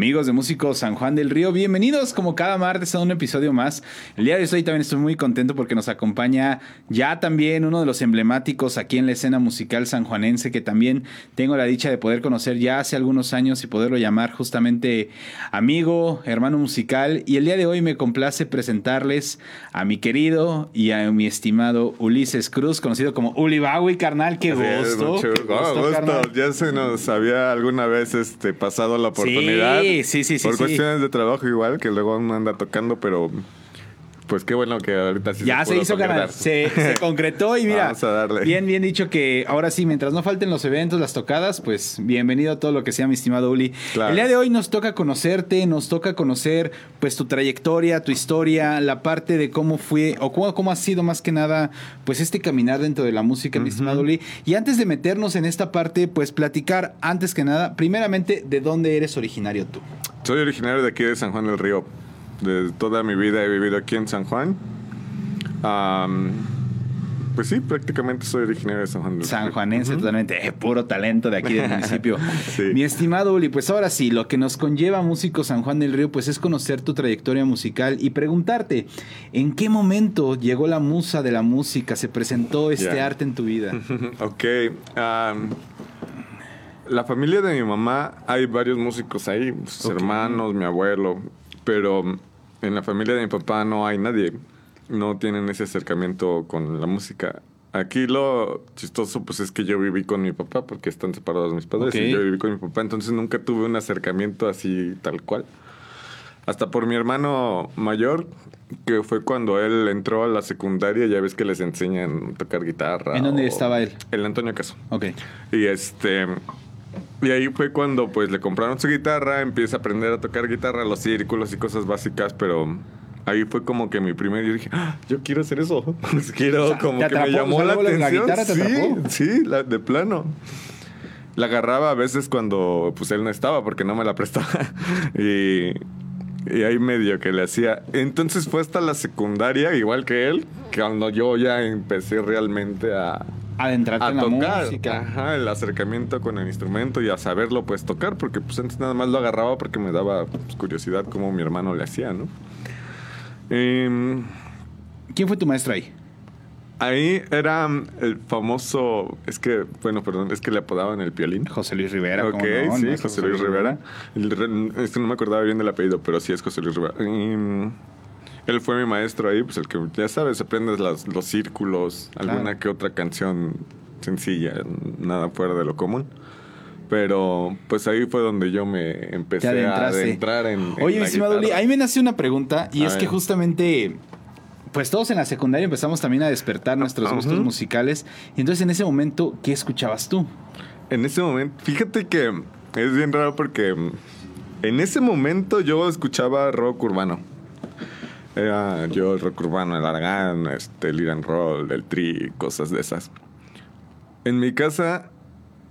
Amigos de Músicos San Juan del Río, bienvenidos como cada martes a un episodio más. El día de hoy también estoy muy contento porque nos acompaña ya también uno de los emblemáticos aquí en la escena musical sanjuanense que también tengo la dicha de poder conocer ya hace algunos años y poderlo llamar justamente amigo, hermano musical. Y el día de hoy me complace presentarles a mi querido y a mi estimado Ulises Cruz, conocido como Uli carnal, qué gusto. Mucho gusto, gusto. Ya se nos había alguna vez este, pasado la oportunidad. Sí, sí, sí. Por sí, cuestiones de trabajo igual, que luego uno anda tocando, pero pues qué bueno que ahorita sí ya se, hizo ganar. Se, se, concretó y mira, Vamos a darle. bien, bien dicho que ahora sí, mientras no falten los eventos, las tocadas, pues bienvenido a todo lo que sea, mi estimado Uli. Claro. El día de hoy nos toca conocerte, nos toca conocer pues tu trayectoria, tu historia, la parte de cómo fue o cómo, cómo ha sido más que nada pues este caminar dentro de la música, mi estimado Uli. Y antes de meternos en esta parte, pues platicar antes que nada, primeramente, ¿de dónde eres originario tú? Soy originario de aquí de San Juan del Río. De toda mi vida he vivido aquí en San Juan. Um, pues sí, prácticamente soy originario de San Juan del San Río. Juanense, totalmente, eh, puro talento de aquí del municipio. Sí. Mi estimado Uli, pues ahora sí, lo que nos conlleva Músico San Juan del Río, pues es conocer tu trayectoria musical y preguntarte, ¿en qué momento llegó la musa de la música, se presentó este arte en tu vida? Ok. um, la familia de mi mamá, hay varios músicos ahí, sus hermanos, mi abuelo, pero en la familia de mi papá no hay nadie. No tienen ese acercamiento con la música. Aquí lo chistoso pues es que yo viví con mi papá porque están separados mis padres Ok. y yo viví con mi papá, entonces nunca tuve un acercamiento así tal cual. Hasta por mi hermano mayor, que fue cuando él entró a la secundaria, ya ves que les enseñan a tocar guitarra. ¿En dónde o- estaba él? El Antonio Caso. Ok. Y este. Y ahí fue cuando pues le compraron su guitarra, empieza a aprender a tocar guitarra, los círculos y cosas básicas, pero ahí fue como que mi primer yo dije, "Ah, yo quiero hacer eso. Pues quiero O sea, como ¿te que me llamó la la atención. guitarra te sí, atrapó. sí, la- de plano. La agarraba a veces cuando pues él no estaba porque no me la prestaba. y y ahí medio que le hacía. Entonces fue hasta la secundaria, igual que él, cuando yo ya empecé realmente a, Adentrarte a en la tocar. música. Ajá, el acercamiento con el instrumento y a saberlo pues tocar, porque pues antes nada más lo agarraba porque me daba pues, curiosidad cómo mi hermano le hacía, ¿no? Em, ¿Quién fue tu maestro ahí? ahí era mm, el famoso, es que, bueno, perdón, es que le apodaban el piolín. José Luis Rivera. Ok, ¿cómo no? sí. José Luis Rivera. El re- es que no me acordaba bien del apellido, pero sí es José Luis Rivera. Mm, él fue mi maestro ahí, pues el que, ya sabes, aprendes las- los círculos, Claro. alguna que otra canción sencilla, nada fuera de lo común. Pero pues ahí fue donde yo me empecé a adentrar en. en Oye, la estimado Uli, ahí me nace una pregunta y A es que justamente, pues todos en la secundaria empezamos también a despertar nuestros gustos musicales. Y entonces en ese momento, ¿qué escuchabas tú? En ese momento, fíjate que es bien raro porque en ese momento yo escuchaba rock urbano. Era yo el rock urbano, el Aragán, este, el Iran Roll, el Tri, cosas de esas. En mi casa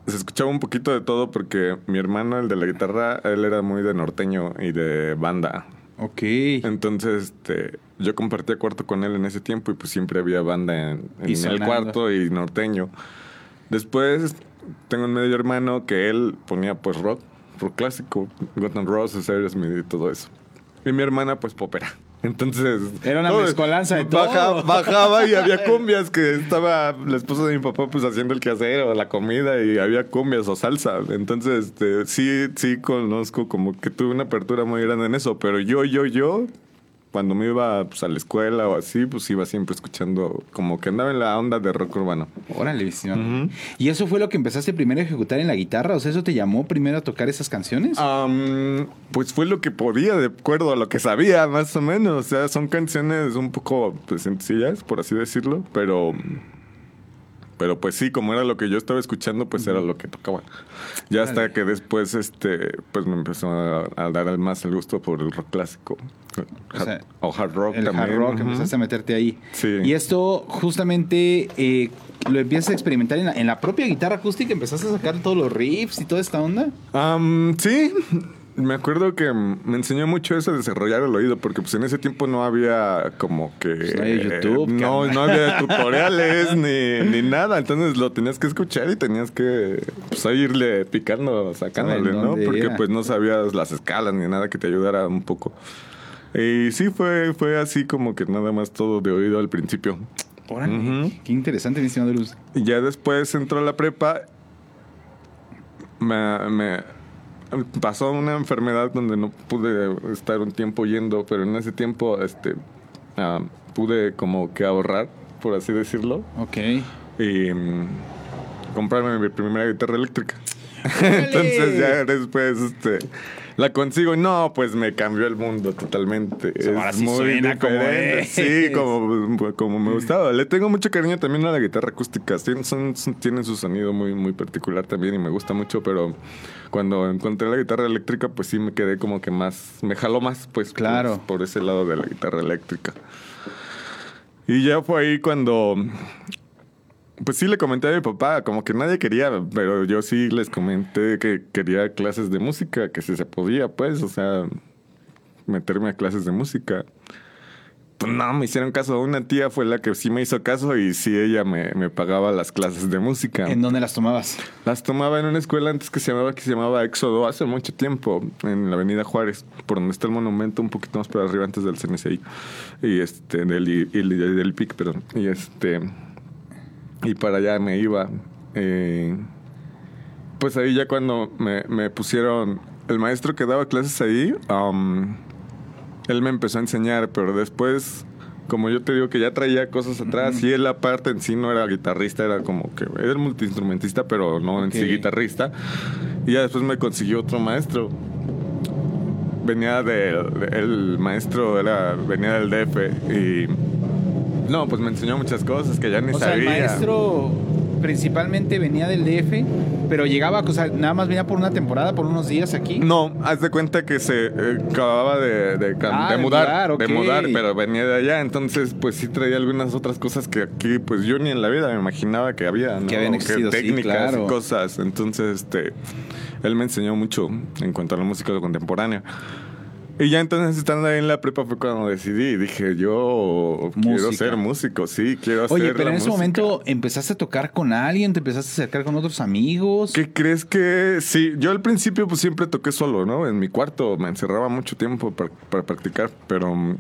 se escuchaba un poquito de todo porque mi hermano, el de la guitarra, él era muy de norteño y de banda. Ok. Entonces, este, yo compartía cuarto con él en ese tiempo y pues siempre había banda en, en el cuarto y norteño. Después tengo un medio hermano que él ponía pues rock, rock clásico, Guns N' Roses, Aerosmith y todo eso. Y mi hermana pues popera. Entonces... Era una todo- mezcolanza de baja- todo. Bajaba y había cumbias que estaba la esposa de mi papá pues haciendo el quehacer o la comida y había cumbias o salsa. Entonces, este, sí, sí conozco como que tuve una apertura muy grande en eso, pero yo, yo, yo, cuando me iba pues, a la escuela o así, pues iba siempre escuchando como que andaba en la onda de rock urbano. Órale. Ujú. ¿Y eso fue lo que empezaste primero a ejecutar en la guitarra? O sea, ¿eso te llamó primero a tocar esas canciones? Am, pues fue lo que podía, de acuerdo a lo que sabía, más o menos. O sea, son canciones un poco pues, sencillas, por así decirlo, pero. Pero pues sí, como era lo que yo estaba escuchando, pues era lo que tocaba. Ya hasta que después, este, pues me empezó a, a dar más el gusto por el rock clásico. O sea, o hard rock el también. hard rock, ujú. empezaste a meterte ahí. Sí. Y esto justamente eh, lo empiezas a experimentar en la, en la propia guitarra acústica, empezaste a sacar todos los riffs y toda esta onda. Am, sí, Me acuerdo que me enseñó mucho eso de desarrollar el oído, porque pues en ese tiempo no había como que... Pues no había YouTube, eh, no, carnal. no había tutoriales ni, ni nada. Entonces lo tenías que escuchar y tenías que pues, ahí irle picando, sacándole, ¿no? Porque era. pues no sabías las escalas ni nada que te ayudara un poco. Y sí, fue, fue así como que nada más todo de oído al principio. Órale, qué interesante, mi estimado Luz. Y ya después entró a la prepa. Me, me pasó una enfermedad donde no pude estar un tiempo yendo, pero en ese tiempo este, ah, pude como que ahorrar, por así decirlo, Ok. y mm, comprarme mi primera guitarra eléctrica. Entonces ya después este, la consigo y no, pues me cambió el mundo totalmente. Ahora sí suena como es. Sí, como, como me gustaba. Le tengo mucho cariño también a la guitarra acústica. Tienen, son- tienen su sonido muy, muy particular también y me gusta mucho, pero cuando encontré la guitarra eléctrica, pues sí me quedé como que más, me jaló más, pues Claro. por, por ese lado de la guitarra eléctrica. Y ya fue ahí cuando pues sí le comenté a mi papá, como que nadie quería, pero yo sí les comenté que quería clases de música, que si se podía, pues, o sea, meterme a clases de música. Pues no, me hicieron caso. Una tía fue la que sí me hizo caso y sí ella me, me pagaba las clases de música. ¿En dónde las tomabas? Las tomaba en una escuela antes que se llamaba, que se llamaba Éxodo hace mucho tiempo, en la avenida Juárez, por donde está el monumento, un poquito más para arriba antes del CNCI. Y este, del, y- y del PIC, perdón. Y este. Y para allá me iba. eh, pues ahí ya cuando me, me pusieron. El maestro que daba clases ahí, um, él me empezó a enseñar, pero después. Como yo te digo que ya traía cosas atrás y él aparte en sí no era guitarrista, era como que era multiinstrumentista, pero no en sí guitarrista. Y ya después me consiguió otro maestro. Venía del el maestro era venía del DF y no, pues me enseñó muchas cosas que ya ni O sea, el sabía. maestro principalmente venía del DF, pero llegaba, o sea, nada más venía por una temporada, por unos días aquí. No, haz de cuenta que se eh, acababa de, Ah, de de mudar, de mudar, pero venía de allá, entonces pues sí traía algunas otras cosas que aquí pues yo ni en la vida me imaginaba que había, ¿no? Que habían existido, sí, técnicas claro. y cosas, entonces este él me enseñó mucho en cuanto a la música contemporánea. Y ya entonces estando ahí en la prepa fue cuando decidí, dije, yo quiero ser músico, sí, quiero hacer Oye, pero la en ese música. momento empezaste a tocar con alguien, te empezaste a acercar con otros amigos. ¿Qué crees que sí? Yo al principio pues siempre toqué solo, ¿no? En mi cuarto me encerraba mucho tiempo para, para practicar, pero mm,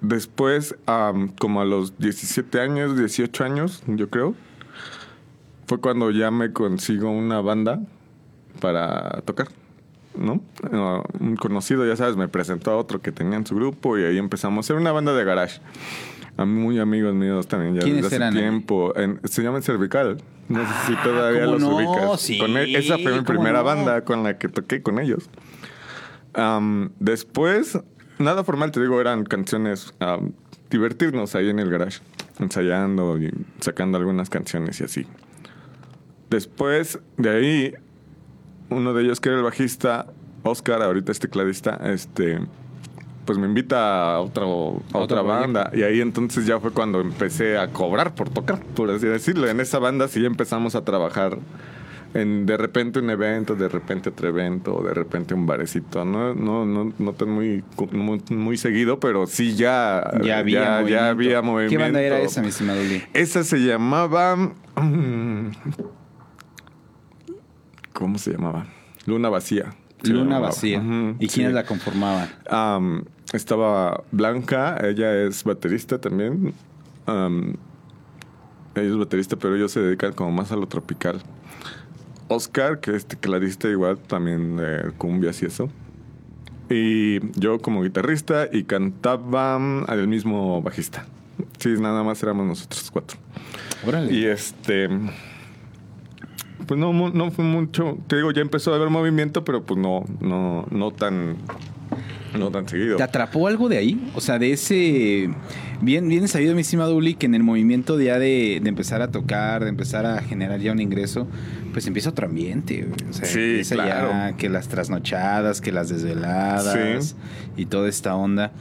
después, am, como a los 17 años, 18 años, yo creo, fue cuando ya me consigo una banda para tocar, ¿no? Ah, un conocido, ya sabes, me presentó a otro que tenía en su grupo y ahí empezamos a hacer una banda de garage. A muy amigos míos también, ya ¿Quiénes desde hace eran? tiempo. En- se llama Cervical. No sé si todavía ¿cómo los no? ubicas. Sí, Con e- esa fue mi ¿cómo primera no? banda con la que toqué con ellos. Am, después, nada formal, te digo, eran canciones, am, divertirnos ahí en el garage, ensayando y sacando algunas canciones y así. Después de ahí, uno de ellos que era el bajista, Oscar, ahorita es tecladista, este, pues me invita a, otro, a otra banda. Y ahí entonces ya fue cuando empecé a cobrar por tocar, por así decirlo. En esa banda sí empezamos a trabajar en de repente un evento, de repente otro evento, de repente un barecito. No, no, no, no tan muy, muy, muy seguido, pero sí ya, Ya había, ya, movimiento. ya había movimiento. ¿Qué banda era esa, mi estimado? Esa se llamaba. ¿Cómo se llamaba? Luna Vacía. Luna. Vacía. ¿Y sí. quiénes la conformaban? Estaba Blanca, ella es baterista también. Am, ella es baterista, pero ellos se dedican como más a lo tropical. Oscar, que es tecladista igual, también de cumbias y eso. Y yo como guitarrista y cantaba el mismo bajista. Sí, nada más éramos nosotros cuatro. Órale. Y este. Pues no, no fue mucho. Te digo, ya empezó a haber movimiento, pero pues no, no, no tan. No tan seguido. ¿Te atrapó algo de ahí? O sea, de ese... Bien, bien sabido, mi estimado Uli, que en el movimiento ya de, de empezar a tocar, de empezar a generar ya un ingreso, pues empieza otro ambiente. O sea, Sí, empieza ya que las trasnochadas, que las desveladas Sí. y toda esta onda.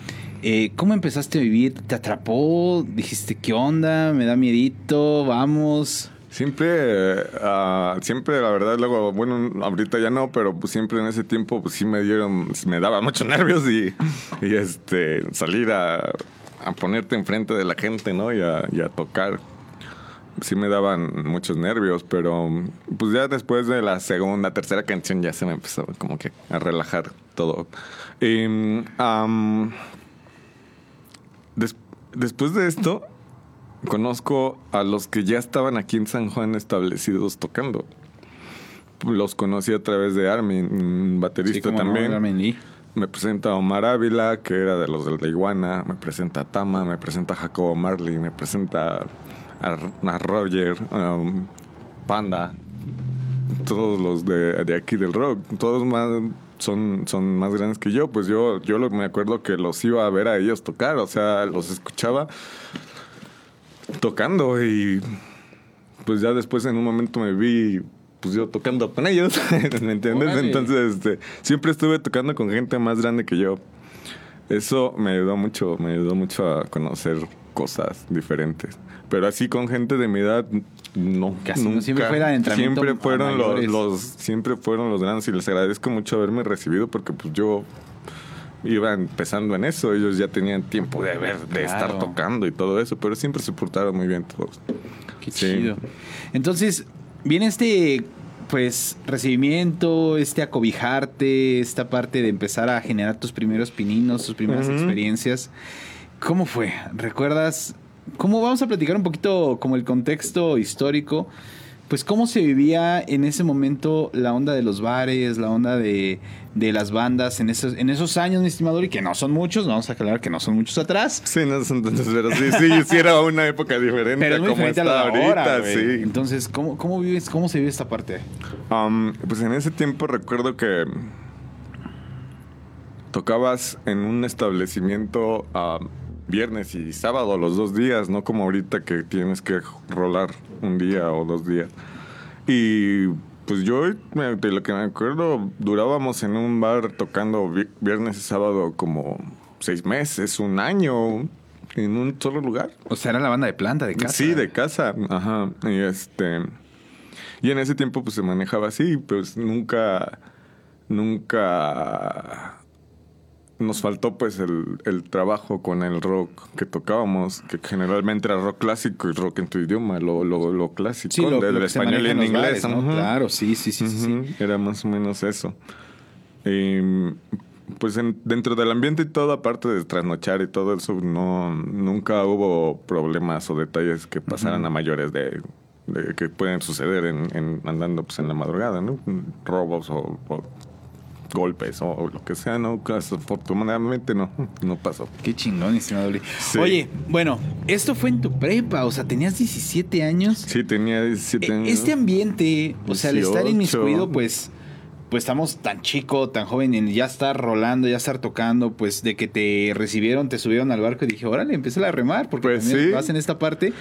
Eh, ¿Cómo empezaste a vivir? ¿Te atrapó? ¿Dijiste qué onda? ¿Me da miedito? ¿Vamos? Siempre, eh, siempre, la verdad, luego, bueno, ahorita ya no, pero pues siempre en ese tiempo, pues sí me dieron, me daba muchos nervios y, y este, salir a, a, ponerte enfrente de la gente, ¿no? Y a, y tocar. Sí me daban muchos nervios, pero pues ya después de la segunda, tercera canción ya se me empezó como que a relajar todo. Y, des, después de esto, conozco a los que ya estaban aquí en San Juan establecidos tocando. Los conocí a través de Armin, baterista Sí, también. no, Armin Lee. Me presenta Omar Ávila, que era de los de la Iguana. Me presenta a Tama, me presenta a Jacobo Marley, me presenta a, a Roger, um, Panda. Todos los de, de aquí del rock. Todos más son, son más grandes que yo. Pues yo, yo lo- me acuerdo que los iba a ver a ellos tocar. O sea, los escuchaba tocando y pues ya después en un momento me vi pues yo tocando con ellos, ¿me entiendes? Órale. Entonces este, siempre estuve tocando con gente más grande que yo. Eso me ayudó mucho, me ayudó mucho a conocer cosas diferentes. Pero así con gente de mi edad, no. Casi no, nunca. siempre entrenamiento Siempre a fueron los, siempre fueron los grandes y les agradezco mucho haberme recibido porque pues yo iba empezando en eso, ellos ya tenían tiempo de ver, de estar tocando y todo eso, pero siempre se portaron muy bien todos. Qué Sí. chido. Entonces, viene este pues recibimiento, este acobijarte, esta parte de empezar a generar tus primeros pininos, tus primeras experiencias. ¿Cómo fue? ¿Recuerdas? ¿Cómo vamos a platicar un poquito como el contexto histórico? Pues cómo se vivía en ese momento la onda de los bares, la onda de, de las bandas en esos, en esos años, mi estimador, y que no son muchos, vamos a aclarar que no son muchos atrás. Sí, no, entonces, pero sí, sí, sí era una época diferente Pero a es muy como diferente a está la de ahorita, ahora, sí. Entonces, ¿cómo, cómo vives, cómo se vive esta parte? Um, pues en ese tiempo recuerdo que tocabas en un establecimiento a viernes y sábado los dos días, no como ahorita que tienes que rolar un día o dos días. Y pues yo, de lo que me acuerdo, durábamos en un bar tocando vi- viernes y sábado como seis meses, un año, en un solo lugar. O sea, era la banda de planta de casa. Sí, de casa. Ajá. Y este. Y en ese tiempo pues se manejaba así, pues nunca. Nunca. Nos faltó pues el, el trabajo con el rock que tocábamos, que generalmente era rock clásico y rock en tu idioma, lo, lo, lo clásico, Sí, lo, del español y en inglés. bares, ¿no? Claro, sí, sí, sí, sí, Era más o menos eso. Y, pues en- dentro del ambiente y todo, aparte de trasnochar y todo eso, no nunca hubo problemas o detalles que pasaran a mayores de, de que pueden suceder en, en- andando pues en la madrugada, ¿no? Robos o, o golpes o, lo que sea, ¿no? Afortunadamente no, no pasó. Qué chingón, estimado. Sí. Oye, bueno, esto fue en tu prepa, o sea, tenías 17 años. Sí, tenía 17 E- años. Este ambiente, o sea, al estar 18. inmiscuido, pues, pues estamos tan chico, tan joven, en ya estar rolando, ya estar tocando, pues de que te recibieron, te subieron al barco y dije, órale, empieza a remar, porque Pues también sí. vas en esta parte.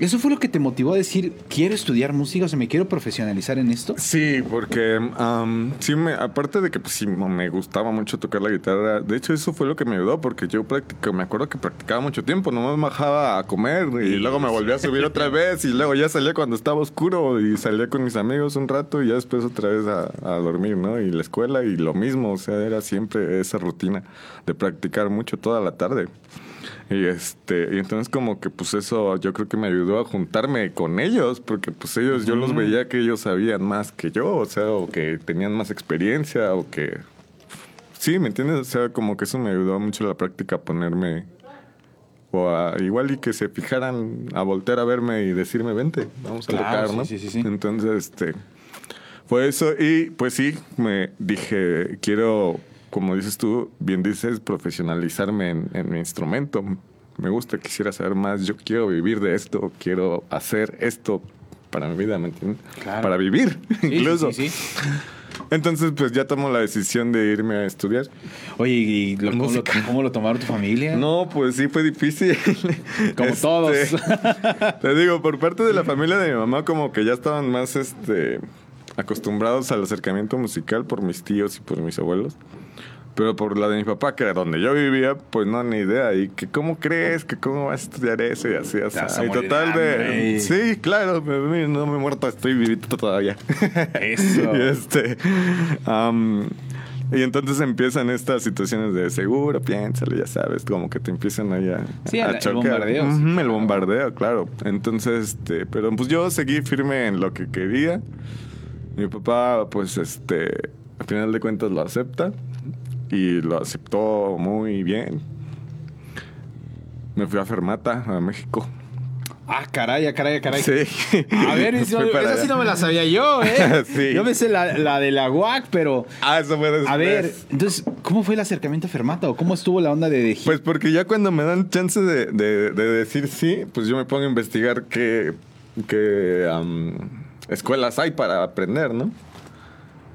¿Eso fue lo que te motivó a decir, quiero estudiar música, o sea, me quiero profesionalizar en esto? Sí, porque am, sí me, aparte de que pues, sí me gustaba mucho tocar la guitarra, de hecho eso fue lo que me ayudó, porque yo practico, me acuerdo que practicaba mucho tiempo, nomás me bajaba a comer y luego me volví a subir otra vez y luego ya salía cuando estaba oscuro y salía con mis amigos un rato y ya después otra vez a, a dormir, ¿no? Y la escuela y lo mismo, o sea, era siempre esa rutina de practicar mucho toda la tarde. Y este, y entonces como que pues eso yo creo que me ayudó a juntarme con ellos, porque pues ellos, yo los veía que ellos sabían más que yo, o sea, o que tenían más experiencia, o que... Sí, ¿me entiendes? O sea, como que eso me ayudó mucho la práctica a ponerme... O a, igual y que se fijaran a voltear a verme y decirme, vente, vamos a Claro, tocar, ¿no? sí, sí, sí. Entonces, este... Fue eso y pues sí, me dije, quiero, como dices tú, bien dices, profesionalizarme en, en mi instrumento. Me gusta, quisiera saber más, yo quiero vivir de esto, quiero hacer esto para mi vida, ¿me entiendes? Claro. Para vivir, Sí, incluso. sí, sí. Entonces, pues ya tomo la decisión de irme a estudiar. Oye, ¿y lo- cómo, lo, Música. cómo lo tomaron tu familia? No, pues sí fue difícil. Como Este, todos. Te digo, por parte de la familia de mi mamá, como que ya estaban más este acostumbrados al acercamiento musical por mis tíos y por mis abuelos. Pero por la de mi papá, que era donde yo vivía, pues no, ni idea. Y que, ¿cómo crees? que ¿Cómo vas a estudiar eso? Y así, así. Y total de. Sí, claro, me- no me he muerto, estoy vivito todavía. Eso. y este... y entonces empiezan estas situaciones de seguro, piénsalo, ya sabes, como que te empiezan ahí a, Sí, a el- el chocar. bombardeo, sí, Ujú, el bombardeo, claro. Entonces, este, pero pues yo seguí firme en lo que quería. Mi papá, pues, este, al final de cuentas lo acepta y lo aceptó muy bien. Me fui a Fermata, a México. Ah, caray, ah, caray, ah, caray. Sí. A ver, eso, esa sí no me la sabía yo, ¿eh? Sí. Yo me sé la, la de la UAC, pero... Ah, eso fue después. A ver, entonces, ¿cómo fue el acercamiento a Fermata? ¿O cómo estuvo la onda de, Pues porque ya cuando me dan chance de, de- de decir sí, pues yo me pongo a investigar qué, qué am, escuelas hay para aprender, ¿no?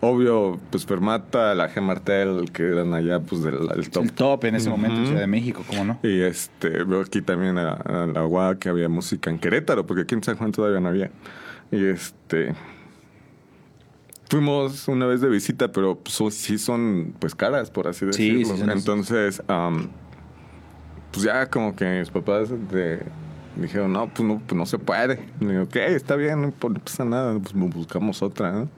Obvio, pues Fermata, la G Martel, que eran allá, pues del el top. el top en ese momento en. Ciudad de México, ¿cómo no? Y este, veo aquí también a, a la UAC que había música en Querétaro, porque aquí en San Juan todavía no había. Y este. Fuimos una vez de visita, pero pues, sí son pues caras, por así Sí, decirlo. sí son- Entonces, pues ya como que mis papás de- dijeron, no, pues no, pues no se puede. Y digo, ok, está bien, no pasa nada, pues buscamos otra, ¿no?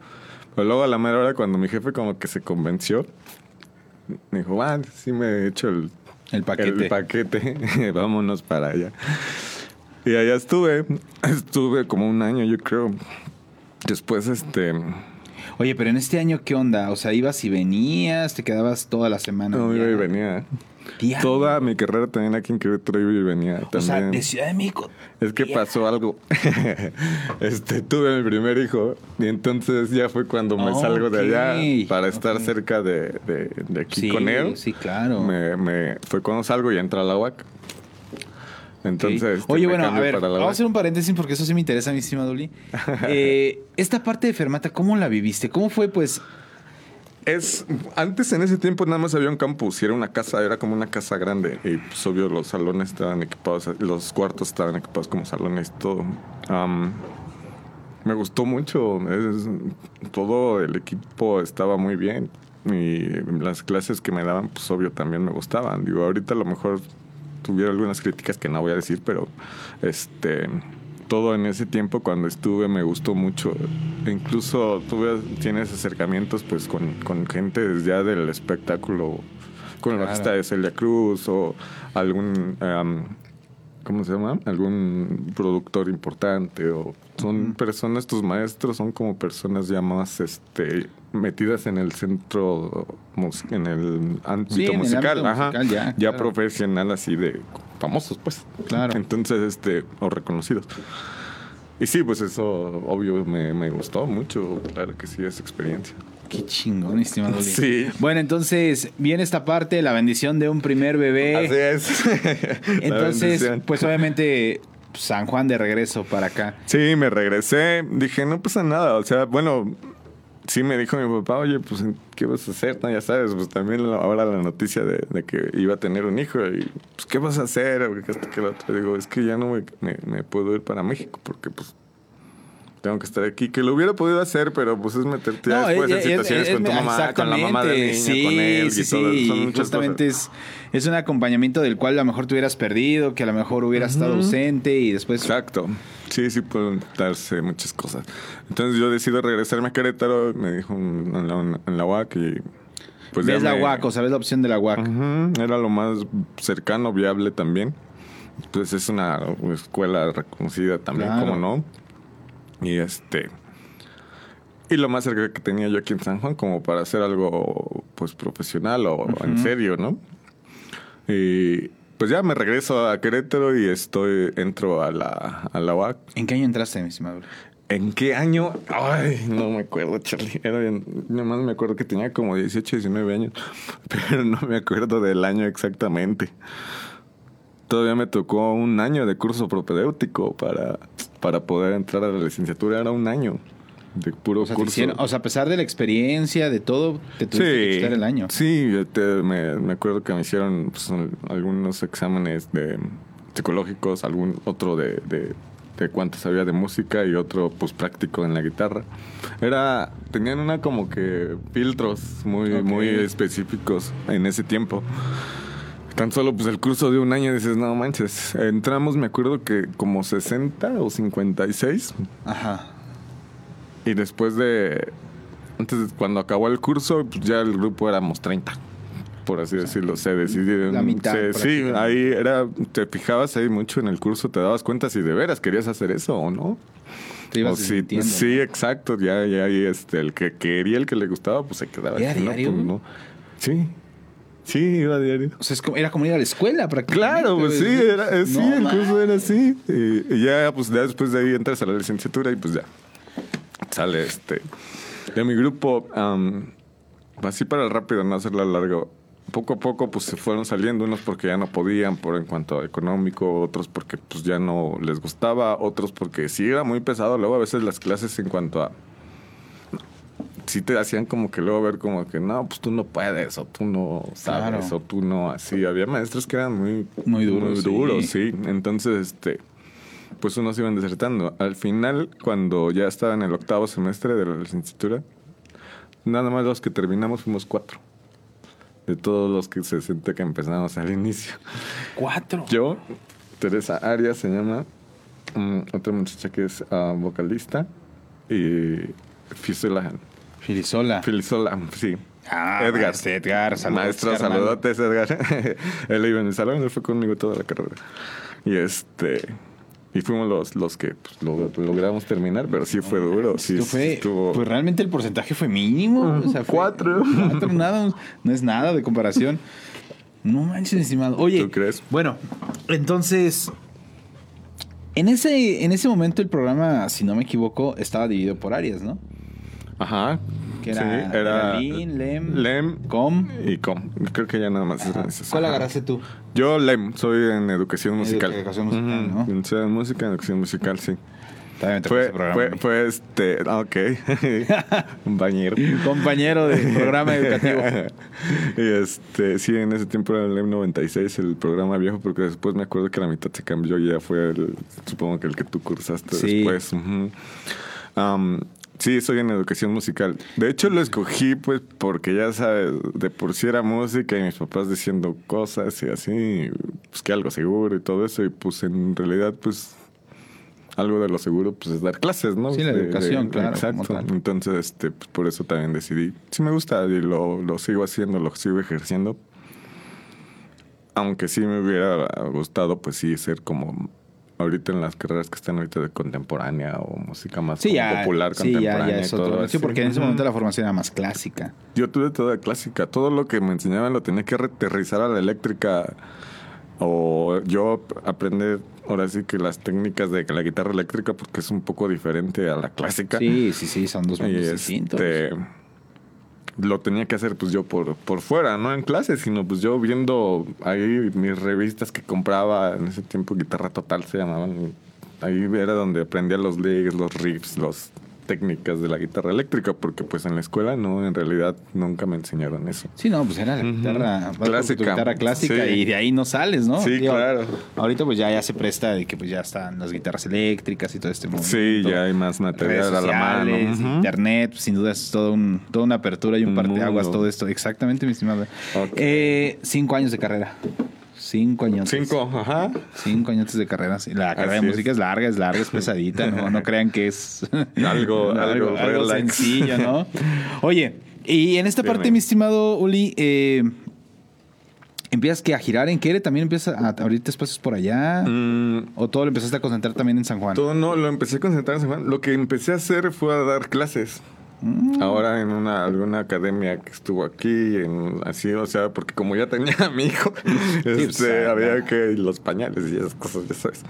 Pero luego a la mera hora, cuando mi jefe como que se convenció, me dijo, ah, sí me he hecho el El paquete. el paquete. Vámonos para allá. Y allá estuve. Estuve como un año, yo creo. Después, este. Oye, pero en este año, ¿qué onda? O sea, ibas y venías, te quedabas toda la semana. No, iba y venía. Diablo. Toda mi carrera también aquí en Querétaro y venía. También. O sea, de Ciudad de México. Es que Diablo. pasó algo. este, tuve mi primer hijo. Y entonces ya fue cuando me salgo de allá para estar cerca de, de, de aquí Sí, con él. sí, claro. Me, me, fue cuando salgo y entra a la UAC. Entonces. Ok. Oye, este, me bueno, a ver, vamos a hacer un paréntesis porque eso sí me interesa, mi estimado Uli. Eh, esta parte de Fermata, ¿cómo la viviste? ¿Cómo fue, pues? Es, antes en ese tiempo nada más había un campus y era una casa, era como una casa grande y pues obvio los salones estaban equipados, los cuartos estaban equipados como salones todo. Am, me gustó mucho, todo el equipo estaba muy bien y las clases que me daban pues obvio también me gustaban. Digo, ahorita a lo mejor tuviera algunas críticas que no voy a decir, pero este todo en ese tiempo cuando estuve me gustó mucho. E incluso tuve tienes acercamientos pues con, con gente ya del espectáculo, con el Claro. bajista de Celia Cruz o algún am, ¿cómo se llama? algún productor importante o son personas, tus maestros son como personas ya más este metidas en el centro en el ámbito Sí, en el musical, ámbito ajá, musical, ya, claro. profesional así de famosos pues. Claro. Entonces, este, o reconocidos. Y sí, pues eso obvio me, me gustó mucho, claro que sí, esa experiencia. Qué chingón, estimado Uli. Sí. Bueno, entonces viene esta parte, la bendición de un primer bebé. Así es. Entonces, bendición. pues obviamente San Juan de regreso para acá. Sí, me regresé. Dije, no pasa nada. O sea, bueno, sí me dijo mi papá, oye, pues, ¿qué vas a hacer? No, ya sabes, pues también ahora la noticia de, que iba a tener un hijo. Y, pues, ¿qué vas a hacer? O que esto, que lo otro. Digo, es que ya no me, me- me puedo ir para México porque, pues, tengo que estar aquí. Que lo hubiera podido hacer, pero, pues, es meterte ya No, después en situaciones es- con tu mamá, con la mamá del niño, sí, con él sí, y todo. sí, Son justamente cosas. es, es un acompañamiento del cual a lo mejor te hubieras perdido, que a lo mejor hubieras estado ausente y después... Exacto. Sí, sí pueden darse muchas cosas. Entonces yo decido regresarme a Querétaro, me dijo en la, en la UAC y pues ves la me- UAC, o sea, ves la opción de la UAC. Era lo más cercano, viable también. Pues es una escuela reconocida también, Claro. como no. Y este. Y lo más cerca que tenía yo aquí en San Juan, como para hacer algo pues profesional o en serio, ¿no? Y pues ya me regreso a Querétaro y estoy, entro a la, a la UAC. ¿En qué año entraste, mi estimado? ¿En qué año? Ay, no me acuerdo, Charlie. Era bien, nada más me acuerdo que tenía como 18, 19 años, pero no me acuerdo del año exactamente. Todavía me tocó un año de curso propedéutico para, para poder entrar a la licenciatura. Era un año de puro O sea, curso. hicieron- o sea, a pesar de la experiencia, de todo, te tuviste que quitar el año. Sí, te- me, me acuerdo que me hicieron pues, un- algunos exámenes de psicológicos, algún otro de, de, de cuánto sabía de música y otro pues práctico en la guitarra. Era tenían una como que filtros muy muy específicos en ese tiempo. Tan solo pues el curso de un año dices, no manches, entramos me acuerdo que como 60 o 56 Ajá. y después de antes cuando acabó el curso pues ya el grupo éramos 30 por así decirlo, se decidieron. la mitad, se- sí, ahí era, te fijabas ahí mucho en el curso, te dabas cuenta si de veras querías hacer eso o no. Te ibas O si- sintiendo, sí, exacto. Ya, ya ahí este, el que quería, el que le gustaba, pues se quedaba. ¿Era Si no, pues, no. Sí. Sí, iba a diario. O sea, es como- era como ir a la escuela prácticamente. Claro, pues sí, era, eh, sí, el curso era así. Y, y ya, pues ya después de ahí entras a la licenciatura y pues ya sale este. De mi grupo, am, así para rápido, no hacerla largo. Poco a poco, pues se fueron saliendo, unos porque ya no podían, por en cuanto a económico, otros porque pues ya no les gustaba, otros porque sí era muy pesado. Luego a veces las clases en cuanto a sí te hacían como que luego ver como que no, pues tú no puedes, o tú no sabes, Claro. o tú no así. Había maestros que eran muy, Muy duros, Muy duros, sí. Entonces, este, pues unos iban desertando. Al final, cuando ya estaba en el octavo semestre de la licenciatura, nada más los que terminamos fuimos cuatro. De todos los que se siente que empezamos al inicio. Cuatro. Yo, Teresa Arias se llama, mm, otra muchacha que es ah, vocalista, y Fisola, Filisola. Filisola, sí. Ah, Edgar. Edgar, saludos, Maestro, saludotes, Edgar. él iba en el salón, él fue conmigo toda la carrera. Y este. Y fuimos los, los que pues, lo, logramos terminar, pero sí fue duro. Sí, fue, estuvo- pues realmente el porcentaje fue mínimo. O sea, fue- Cuatro. Cuatro, nada. No es nada de comparación. No manches, estimado. Oye. ¿Tú crees? Bueno, entonces. En ese, en ese momento el programa, si no me equivoco, estaba dividido por áreas, ¿no? Ajá. Que sí, era, era Lin, Lem, Lem Com. y Com. Creo que ya nada más esas. ¿Cuál Ajá. agarraste tú? Yo Lem, soy en educación musical. educación musical, Ujú, ¿no? Soy en música, en educación musical, sí. También tocó Fue, programa. fue, fue este. ah, Ok. Un bañero. Compañero de programa educativo. y este, sí, en ese tiempo era el M96, el programa viejo, porque después me acuerdo que la mitad se cambió y ya fue el, supongo que el que tú cursaste Sí. después. Am, sí, soy en educación musical. De hecho, lo escogí pues porque ya sabes, de por sí era música y mis papás diciendo cosas y así, pues que algo seguro y todo eso, y pues en realidad, pues algo de lo seguro pues es dar clases, ¿no? Sí, la De- educación, claro, Exacto. Entonces, este, pues por eso también decidí. Sí me gusta y lo, lo sigo haciendo, lo sigo ejerciendo. Aunque sí me hubiera gustado, pues sí, ser como ahorita en las carreras que están ahorita de contemporánea o música más Sí, como ya. popular sí, ya, contemporánea ya y es todo otro. Sí, porque en ese momento la formación era más clásica. Yo tuve toda clásica. Todo lo que me enseñaban lo tenía que aterrizar a la eléctrica. O yo aprender ahora sí que las técnicas de la guitarra eléctrica porque es un poco diferente a la clásica. Sí, sí, sí, son dos mundos distintos. Lo tenía que hacer pues yo por, por fuera, no en clase, sino pues yo viendo ahí mis revistas que compraba en ese tiempo, Guitarra Total se llamaban. Ahí era donde aprendía los licks, los riffs, las técnicas de la guitarra eléctrica, porque pues en la escuela no, en realidad nunca me enseñaron eso. Sí, no, pues era la guitarra Clásica. guitarra clásica Sí. y de ahí no sales, ¿no? Sí, claro. Ahorita pues ya, ya se presta de que pues ya están las guitarras eléctricas y todo este mundo. Sí, ya hay más material a la mano. sociales, Ujú. internet, pues, sin duda es todo un, toda una apertura y un Un parteaguas todo esto. Exactamente, mi estimado. Ok. Eh, cinco años de carrera. Cinco años. Cinco, ajá. Cinco años de carrera. La carrera Así de música es larga, es larga, es pesadita. No, no crean que es Algo- algo relax. sencillo, ¿no? Oye, y en esta parte, mi estimado Uli, eh, ¿empiezas que a girar en Quere? ¿También empiezas a abrirte espacios por allá? Mm, ¿O todo lo empezaste a concentrar también en San Juan? Todo no, lo empecé a concentrar en San Juan. Lo que empecé a hacer fue a dar clases. Mm. Ahora en una alguna academia que estuvo aquí, en, así, o sea, porque como ya tenía a mi hijo, este, ah, había que los pañales y esas cosas, ya sabes.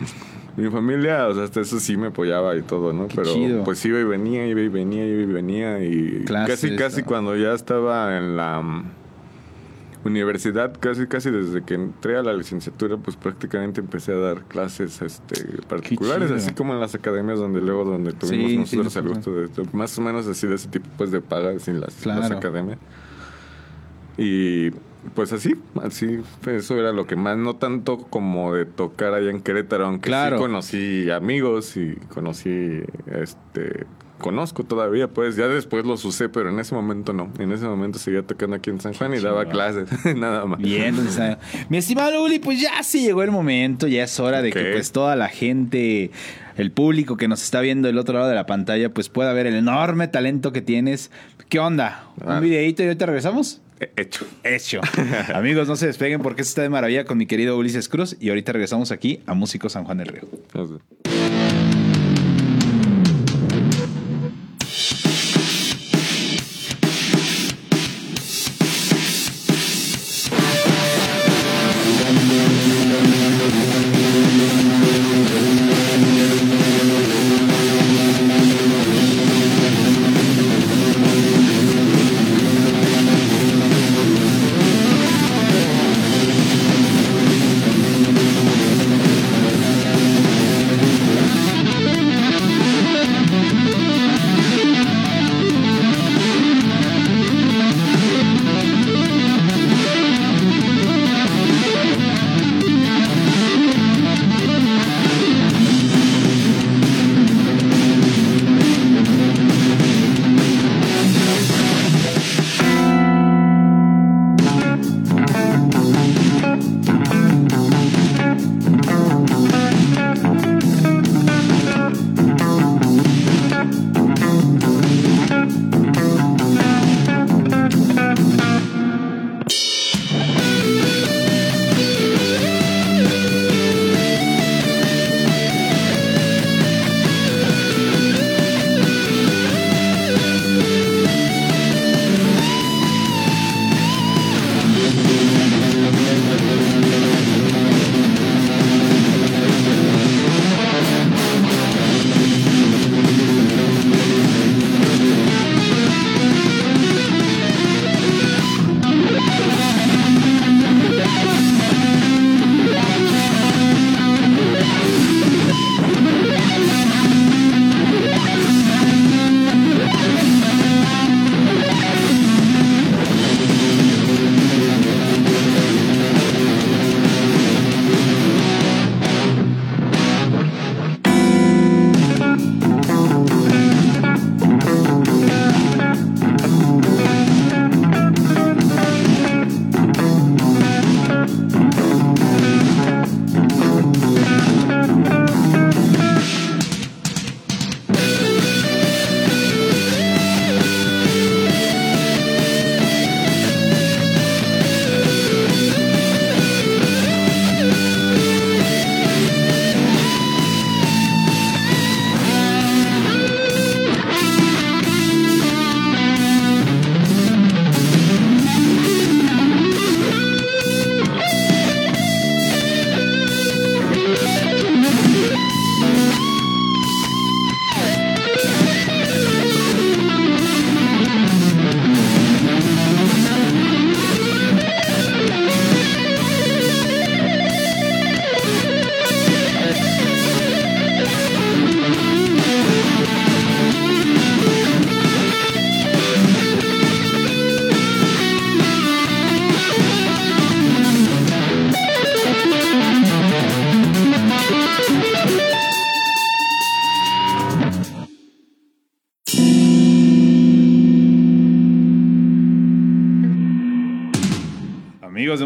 Mi familia, o sea, hasta eso sí me apoyaba y todo, ¿no? Qué Pero chido. pues iba y venía, iba y venía, iba y venía y Clases, casi, casi ¿no? cuando ya estaba en la universidad, casi, casi desde que entré a la licenciatura, pues prácticamente empecé a dar clases este, particulares, así como en las academias donde luego donde tuvimos Sí, nosotros sí, el gusto de, de- más o menos así de ese tipo pues de pagas sin las, Claro. las academias. Y pues así, así, eso era lo que más, no tanto como de tocar allá en Querétaro, aunque Claro. sí conocí amigos y conocí, este, conozco todavía, pues ya después los usé, pero en ese momento no. En ese momento seguía tocando aquí en San Juan y daba clases, nada más. Bien, ah, mi estimado Uli, pues ya sí llegó el momento, ya es hora de que pues toda la gente, el público que nos está viendo del otro lado de la pantalla, pues pueda ver el enorme talento que tienes. ¿Qué onda? ¿Un Ah. videíto y ahorita regresamos? He- Hecho. Hecho. Amigos, no se despeguen porque esto está de maravilla con mi querido Ulises Cruz y ahorita regresamos aquí a Músico San Juan del Río.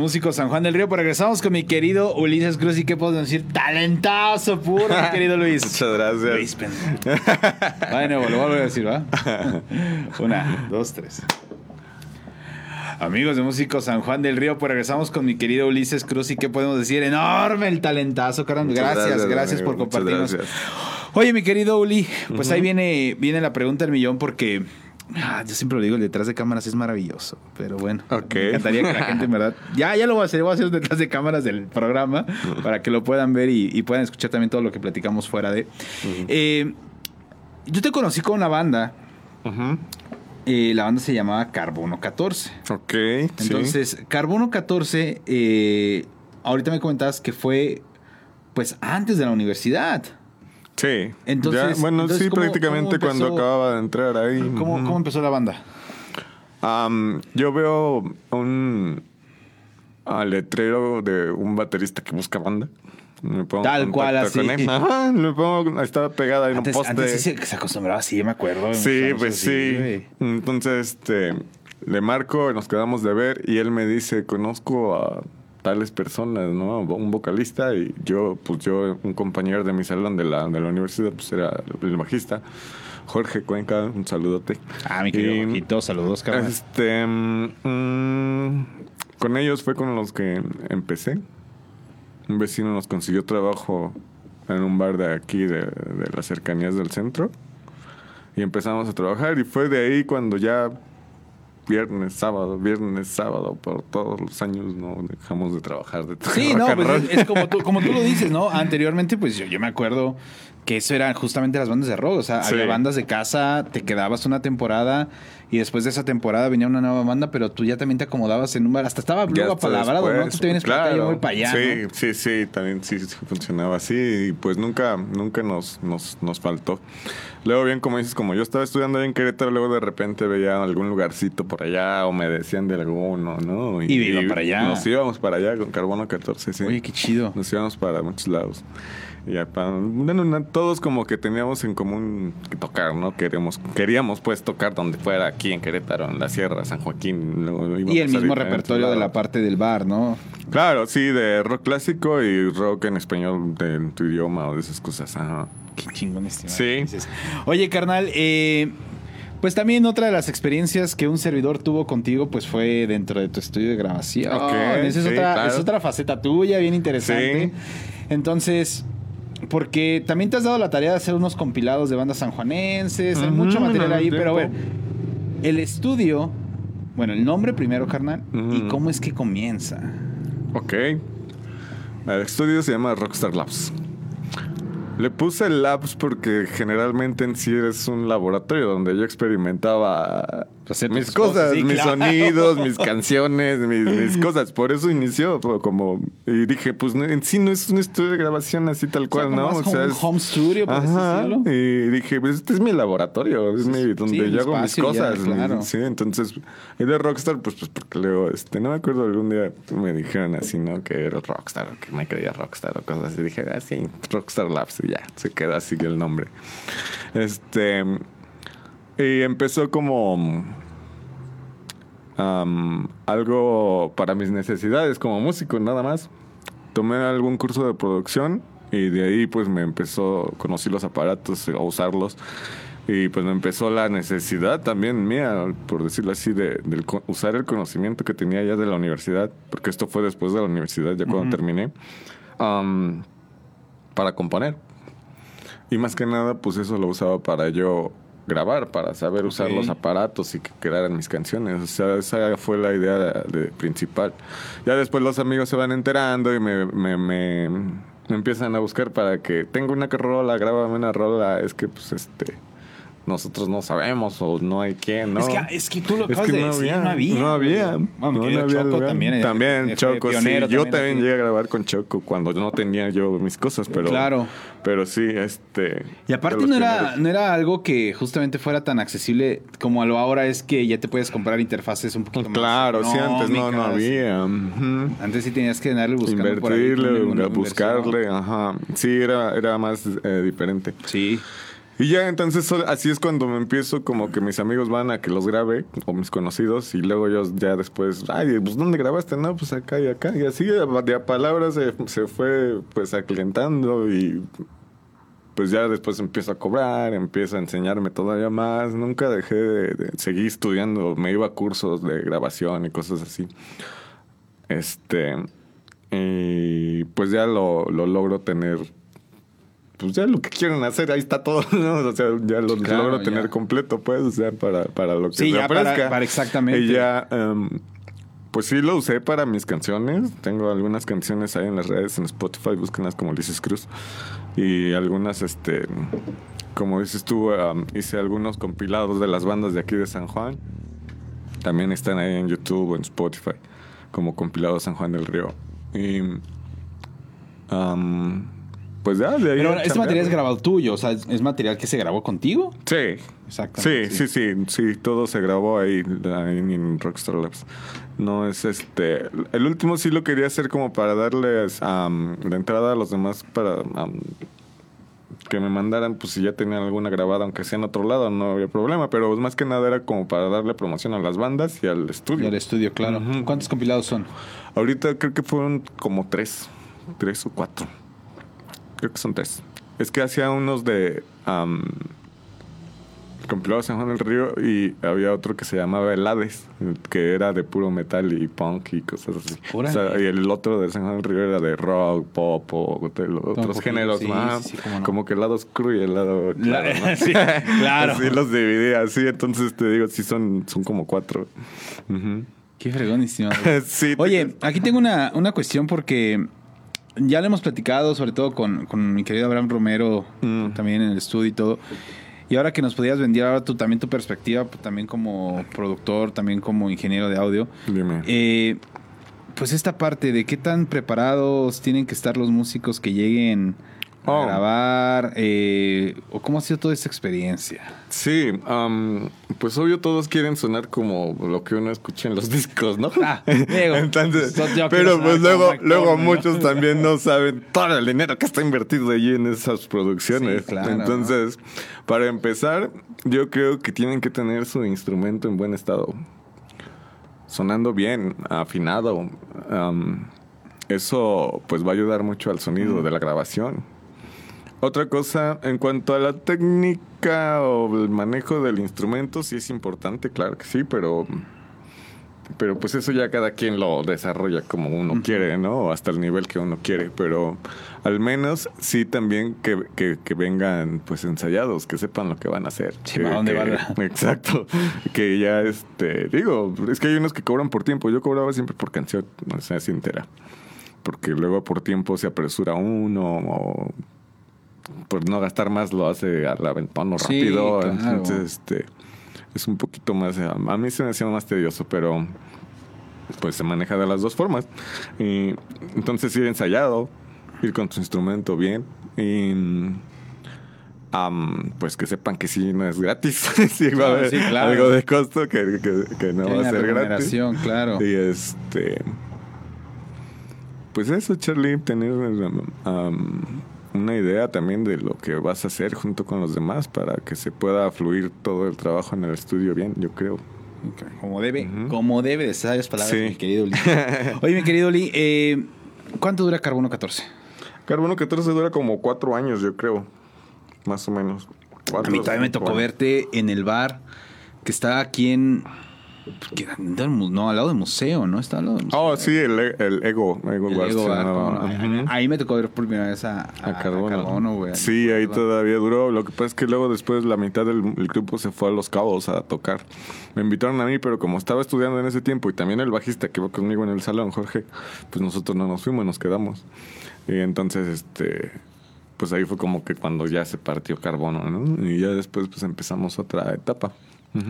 De Músicos San Juan del Río, pues regresamos con mi querido Ulises Cruz y qué podemos decir, talentazo puro, mi querido Luis. Muchas gracias. Luis Va de nuevo, lo vuelvo a decir, ¿va? Una, dos, tres. Amigos de Músicos San Juan del Río, pues regresamos con mi querido Ulises Cruz y qué podemos decir, enorme el talentazo, caramba. Gracias, gracias, gracias, por compartirnos. gracias. Oye, mi querido Uli, pues ahí viene, viene la pregunta del millón porque ah, yo siempre lo digo, el detrás de cámaras es maravilloso, pero bueno, Ok. me encantaría que la gente en verdad, ya, ya lo voy a hacer, voy a hacer detrás de cámaras del programa para que lo puedan ver y, y puedan escuchar también todo lo que platicamos fuera de. Eh, yo te conocí con una banda, eh, la banda se llamaba Carbono 14. Ok, sí. Entonces, Carbono 14, eh, ahorita me comentabas que fue pues antes de la universidad. Sí. Entonces- Ya, bueno, entonces, sí, ¿cómo- prácticamente cómo cuando acababa de entrar ahí. ¿Cómo, Ujú. cómo empezó la banda? Am, yo veo un ah, letrero de un baterista que busca banda. Me pongo Tal cual, así. Ajá, me pongo, estaba pegada en Antes, un poste. antes sí se, se acostumbraba así, me acuerdo. Sí, pues sí. así, güey. Entonces, este, le marco, nos quedamos de ver y él me dice, conozco a tales personas, ¿no? Un vocalista y yo, pues yo, un compañero de mi salón de la, de la universidad, pues era el bajista, Jorge Cuenca, un saludote. Ah, mi querido saludos, cabrón. Este, mm, con ellos fue con los que empecé. Un vecino nos consiguió trabajo en un bar de aquí, de, de las cercanías del centro. Y empezamos a trabajar y fue de ahí cuando ya viernes, sábado, viernes, sábado, por todos los años no dejamos de trabajar. De Sí, rock no, pues es como, tú, como tú lo dices, ¿no? Anteriormente, pues yo, yo me acuerdo que eso eran justamente las bandas de rock. O sea, Sí. había bandas de casa, te quedabas una temporada y después de esa temporada venía una nueva banda, pero tú ya también te acomodabas en un bar. Hasta estaba luego apalabrado, ¿no? Tú te vienes para acá y yo claro. voy para allá. Sí, ¿no? sí, sí, también sí, sí funcionaba así y pues nunca, nunca nos, nos, nos faltó. Luego bien, como dices, como yo estaba estudiando ahí en Querétaro, luego de repente veía algún lugarcito por allá o me decían de alguno, ¿no? Y iba para allá. Nos íbamos para allá con Carbono 14, sí. Oye, qué chido. Nos íbamos para muchos lados. Y bueno, no, todos como que teníamos en común que tocar, ¿no? Queríamos, queríamos pues tocar donde fuera, aquí en Querétaro, en la Sierra, San Joaquín. Y el mismo repertorio de la parte del bar, ¿no? Claro, sí, de rock clásico y rock en español de tu idioma o de esas cosas. Ajá. Qué chingón, estimado. Sí. Oye, carnal, eh, pues también otra de las experiencias que un servidor tuvo contigo, pues fue dentro de tu estudio de grabación. Ok, Esa es, sí, otra, claro. es otra faceta tuya, bien interesante. Entonces, porque también te has dado la tarea de hacer unos compilados de bandas sanjuanenses, hay mucho material ahí, pero a ver, el estudio, bueno, el nombre primero, carnal, y cómo es que comienza. Ok. El estudio se llama Rockstar Labs. Le puse Labs porque generalmente en sí es un laboratorio donde yo experimentaba Hacer tus mis cosas, sí, mis claro. sonidos, mis canciones, mis, mis cosas. Por eso inició como... Y dije, pues en sí no es un estudio de grabación así tal cual, como ¿no? más como un es- home studio, por así Ajá. decirlo. Y dije, pues este es mi laboratorio, es mi, donde yo hago mis espacio ya, cosas. claro. Sí, entonces, de Rockstar, pues, pues porque luego, este, no me acuerdo algún día me dijeron así, ¿no? Que era Rockstar, o que me creía Rockstar o cosas así. Dije, ah, sí, Rockstar Labs, y ya, se queda así el nombre. Este, y empezó como am, algo para mis necesidades como músico, nada más. Tomé algún curso de producción y de ahí pues me empezó, conocí los aparatos, a usarlos. Y pues me empezó la necesidad también mía, por decirlo así, de, usar el conocimiento que tenía ya de la universidad, porque esto fue después de la universidad, ya cuando terminé, am, para componer. Y más que nada, pues eso lo usaba para yo grabar, para saber usar los aparatos y que quedaran mis canciones. O sea, esa fue la idea de, de- principal. Ya después los amigos se van enterando y me, me, me- me empiezan a buscar para que tengo una rola, grábame una rola. Es que, pues, este... Nosotros no sabemos o no hay quien, ¿no? Es, que, es que tú lo Es acabas que de no decir, había, no había. no había. No, no Choco lugar. también. También Choco, sí. Yo también llegué a grabar con Choco cuando no tenía yo mis cosas, pero... Claro. Pero sí, este... Y aparte no era, primeros. no era algo que justamente fuera tan accesible como a lo ahora es que ya te puedes comprar interfaces un poquito más Claro, sí, antes no, no había. Antes sí tenías que darle buscando por ahí Invertirle, buscarle, ajá. Sí, era, era más eh, diferente. Sí. Y ya entonces así es cuando me empiezo como que mis amigos van a que los grabe o mis conocidos y luego yo ya después, ay, pues ¿dónde grabaste? No, pues acá y acá. Y así de a palabras se, se fue pues aclientando y pues ya después empiezo a cobrar, empiezo a enseñarme todavía más. Nunca dejé de, de seguir estudiando, me iba a cursos de grabación y cosas así. Este, y pues ya lo, lo logro tener pues ya lo que quieren hacer, ahí está todo, ¿no? O sea, ya lo Claro, logro ya. tener completo, pues, o sea, para, para lo que Sí, se ya para- ofrezca. para exactamente. Y ya, em, pues sí lo usé para mis canciones. Tengo algunas canciones ahí en las redes, en Spotify, búsquenlas como Ulises Cruz. Y algunas, este, como dices tú, em, hice algunos compilados de las bandas de aquí de San Juan. También están ahí en YouTube o en Spotify, como compilado San Juan del Río. Y... am, pues ya, de ahí. Pero este material es grabado tuyo, o sea, es, material que se grabó contigo. Sí. Exactamente, Sí, sí, sí, sí, todo se grabó ahí, ahí en Rockstar Labs. No es este. El último sí lo quería hacer como para darles am, la entrada a los demás para que me mandaran, pues si ya tenían alguna grabada, aunque sea en otro lado, no había problema. Pero más que nada era como para darle promoción a las bandas y al Y estudio. al estudio, claro. ¿Cuántos compilados son? Ahorita creo que fueron como tres, tres o cuatro. Creo que son tres. Es que hacía unos de am, compilados San Juan del Río y había otro que se llamaba El Hades, que era de puro metal y punk y cosas así. O sea, y el otro de San Juan del Río era de rock, pop o de los otros géneros. sí, más sí, sí, no. Como que el lado oscuro y el lado La- claro, ¿no? sí, claro. Así los dividía así, entonces te digo, sí son, son como cuatro. Qué fregón, estimado. Oye, aquí tengo una, una cuestión porque ya lo hemos platicado, sobre todo con, con mi querido Abraham Romero, Mm. también en el estudio y todo. Y ahora que nos podías vender ahora tú, también tu perspectiva, pues, también como productor, también como ingeniero de audio. Dime. Eh, pues esta parte de qué tan preparados tienen que estar los músicos que lleguen a Oh. grabar, eh, o cómo ha sido toda esta experiencia. Sí, am, pues obvio todos quieren sonar como lo que uno escucha en los discos, ¿no? Ah, digo, Entonces, pero pues luego, luego muchos también no saben todo el dinero que está invertido allí en esas producciones. Sí, claro, Entonces, para empezar, yo creo que tienen que tener su instrumento en buen estado, sonando bien, afinado. am, eso pues va a ayudar mucho al sonido de la grabación. Otra cosa, en cuanto a la técnica o el manejo del instrumento, sí es importante, claro que sí, pero, pero pues eso ya cada quien lo desarrolla como uno quiere, ¿no? O hasta el nivel que uno quiere, pero al menos sí también que, que- que vengan pues ensayados, que sepan lo que van a hacer. Sí, Que- ¿para dónde que- va la- Exacto, que ya este, digo, es que hay unos que cobran por tiempo, yo cobraba siempre por canción, no sé, si entera. Porque luego por tiempo se apresura uno o por no gastar más lo hace al aventón Sí, rápido. claro. Entonces, este es un poquito más. A a mí se me hacía más tedioso, pero pues se maneja de las dos formas. Y entonces ir ensayado, ir con tu instrumento bien y. am, pues que sepan que sí no es gratis. sí va a haber sí, claro. algo de costo que, que- que no va a ser gratis. claro. Y este. Pues eso, Charlie, tener um, una idea también de lo que vas a hacer junto con los demás para que se pueda fluir todo el trabajo en el estudio bien, yo creo. Como debe, como debe de esas palabras, Sí. mi querido Lee. Oye, mi querido Lee, eh, ¿cuánto dura Carbono 14? Carbono 14 dura como cuatro años, yo creo. Más o menos. A Cuatro, mí también me tocó años. verte en el bar que está aquí en... No, al lado del museo, ¿no? Está al lado del museo. Oh, sí, el, el Ego. Ego El Ego. Ujú. Ahí me tocó ver por primera vez a, a- A Carbono. güey. Sí, ahí todavía duró. Lo que pasa es que luego después la mitad del el grupo se fue a Los Cabos a tocar. Me invitaron a mí, pero como estaba estudiando en ese tiempo y también el bajista que iba conmigo en el salón, Jorge, pues nosotros no nos fuimos, nos quedamos. Y entonces, este, pues ahí fue como que cuando ya se partió Carbono, ¿no? Y ya después pues empezamos otra etapa.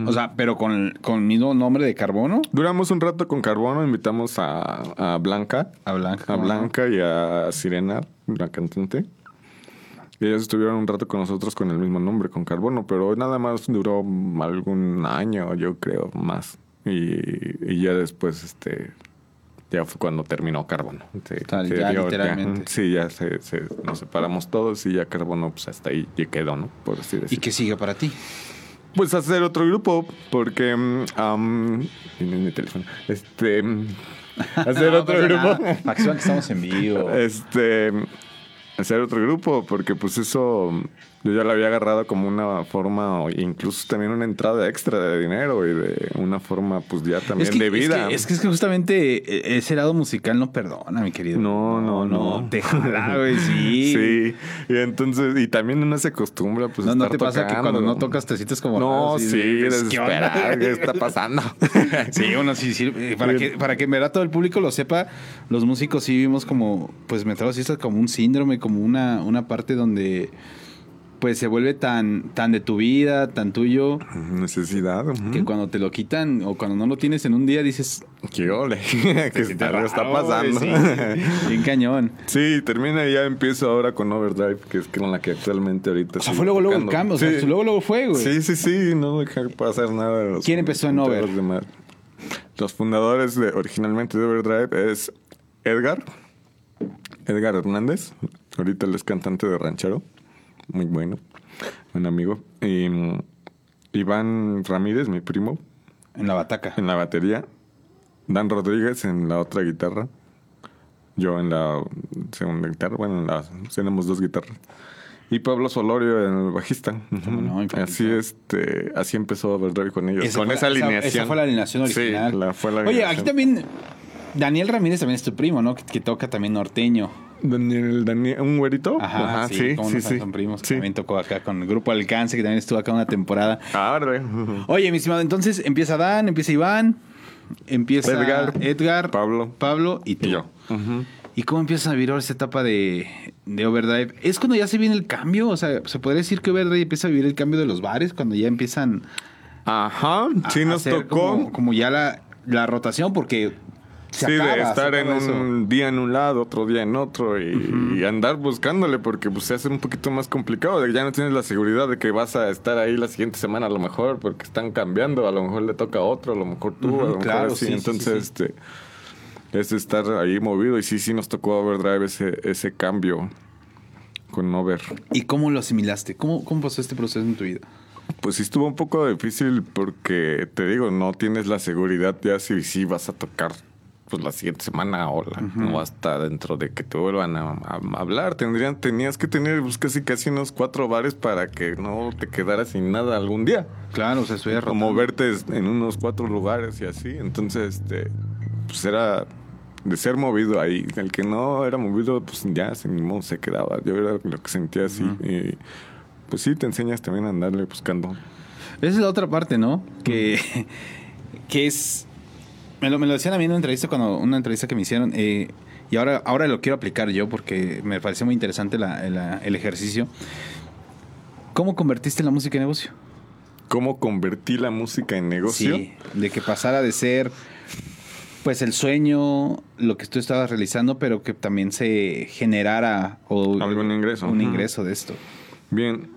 O sea, pero con, con el mismo nombre de Carbono. Duramos un rato con Carbono, invitamos a, a Blanca, A Blanca. a. Blanca y a Sirena, la cantante. Y ellos estuvieron un rato con nosotros con el mismo nombre, con Carbono, pero nada más duró algún año, yo creo, más. Y, y ya después, este, ya fue cuando terminó Carbono. Se- Tal, se ya dio- literalmente. sí, ya se, se- nos separamos todos y ya Carbono, pues hasta ahí quedó, ¿no? Por así ¿Y qué sigue para ti? Pues hacer otro grupo, porque. mm, tiene mi teléfono. Este. mm, hacer No otro pasa grupo. Para que estamos en vivo. Este. Hacer otro grupo, porque pues eso. Yo ya lo había agarrado como una forma, incluso también una entrada extra de dinero y de una forma, pues ya también Es que, de es vida. que- Es que, es que justamente eh, ese lado musical no perdona, mi querido. No, no, no. Te jala, güey, sí. Sí, y entonces, y también uno se acostumbra, pues. No, no te pasa que cuando no tocas te sientes como. No, sí, así de, ¿qué está pasando? Sí, uno sí, sí. eh, Para que, para que en verdad todo el público lo sepa, los músicos sí vimos como, pues, metrados como un síndrome, como una, una parte donde, pues se vuelve tan, tan de tu vida, tan tuyo, Necesidad. que cuando te lo quitan o cuando no lo tienes en un día dices, Qué ole. que está raro, pasando. sí. bien cañón. Sí, termina y ya empiezo ahora con Overdrive, que es con la que actualmente ahorita O sea, fue luego, luego el cambio, o sea, Sí. luego, luego fue, güey. Sí, sí, sí, no dejar pasar nada. de los ¿Quién empezó en Over? los demás. Los fundadores de, originalmente de Overdrive es Edgar, Edgar Hernández, ahorita él es cantante de ranchero, muy bueno, buen amigo. Y mm, Iván Ramírez, mi primo, En la bataca. en la batería, Dan Rodríguez en la otra guitarra, yo en la segunda guitarra, bueno, en la, tenemos dos guitarras. Y Pablo Solorio en el bajista. ¿Cómo no? Así este, así empezó Overdrive con ellos, Esa con esa la- alineación. Esa fue la alineación original. Sí, la, fue la Oye, aquí también Daniel Ramírez también es tu primo, ¿no? Que, que toca también norteño. Daniel, Daniel, ¿un güerito? Ajá, sí, cómo no, son primos. que Sí. También tocó acá con el grupo Alcance, que también estuvo acá una temporada. Órale. Oye, mi estimado, entonces empieza Dan, empieza Iván, empieza Edgar, Edgar Pablo. Pablo y tú. Y yo. Ujú. ¿Y cómo empiezas a vivir ahora esta etapa de, de Overdrive? ¿Es cuando ya se viene el cambio? O sea, ¿se podría decir que Overdrive empieza a vivir el cambio de los bares? Cuando ya empiezan Ajá, a sí nos hacer tocó. Como, como ya la, la rotación, porque se sí, acaba, de estar en eso. un día en un lado, otro día en otro y, y andar buscándole porque pues se hace un poquito más complicado. de que Ya no tienes la seguridad de que vas a estar ahí la siguiente semana a lo mejor porque están cambiando. A lo mejor le toca a otro, a lo mejor tú, a lo mejor claro, así. sí, Entonces, sí, este es estar ahí movido y sí, sí nos tocó Overdrive ese, ese cambio con Over. ¿Y cómo lo asimilaste? ¿Cómo, ¿Cómo pasó este proceso en tu vida? Pues sí estuvo un poco difícil porque, te digo, no tienes la seguridad ya si, si vas a tocar pues la siguiente semana o, la- o hasta dentro de que te vuelvan a, hablar. Tendrían, tenías que tener pues, casi casi unos cuatro bares para que no te quedaras sin nada algún día. Claro, o sea, estoy O moverte en unos cuatro lugares y así. Entonces, este, pues era de ser movido ahí. El que no era movido, pues ya se, ni modo, se quedaba. Yo era lo que sentía así. Y pues sí, te enseñas también a andarle buscando. Esa es la otra parte, ¿no? Que, que es... Me lo, me lo decían a mí en una entrevista, cuando, una entrevista que me hicieron, eh, y ahora, ahora lo quiero aplicar yo porque me pareció muy interesante la- la- el ejercicio. ¿Cómo convertiste la música en negocio? ¿Cómo convertí la música en negocio? Sí, de que pasara de ser pues el sueño, lo que tú estabas realizando, pero que también se generara o, Algún ingreso. un ingreso de esto. Bien,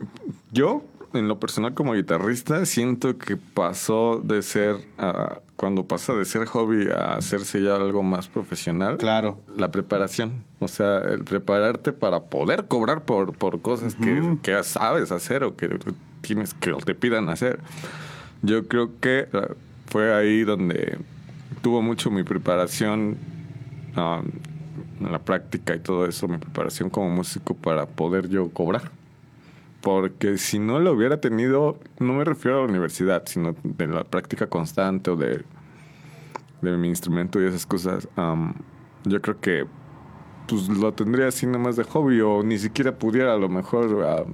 yo en lo personal como guitarrista siento que pasó de ser, ah, cuando pasa de ser hobby a hacerse ya algo más profesional. Claro. La preparación, o sea, el prepararte para poder cobrar por, por cosas que, que sabes hacer o que tienes que te pidan hacer. Yo creo que ah, fue ahí donde tuvo mucho mi preparación, ah, la práctica y todo eso, mi preparación como músico para poder yo cobrar. Porque si no lo hubiera tenido, no me refiero a la universidad, sino de la práctica constante o de, de mi instrumento y esas cosas, am, yo creo que pues lo tendría así nada más de hobby o ni siquiera pudiera a lo mejor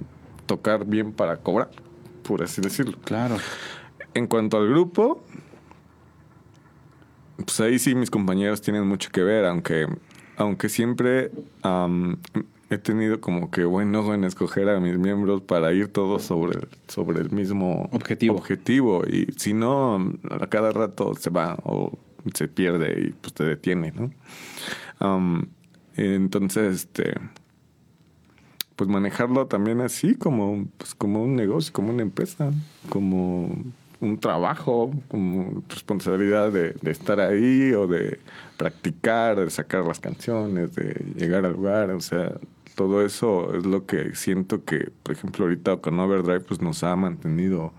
tocar bien para cobrar, por así decirlo. Claro. En cuanto al grupo, pues ahí sí mis compañeros tienen mucho que ver, aunque, aunque siempre am, he tenido como que buen ojo en escoger a mis miembros para ir todos sobre, sobre el mismo Objetivo. objetivo. Y si no, a cada rato se va o se pierde y pues te detiene, ¿no? Am, entonces, este pues manejarlo también así como pues como un negocio, como una empresa, como un trabajo, como responsabilidad de, de estar ahí o de practicar, de sacar las canciones, de llegar al lugar, o sea, todo eso es lo que siento que, por ejemplo, ahorita con Overdrive pues nos ha mantenido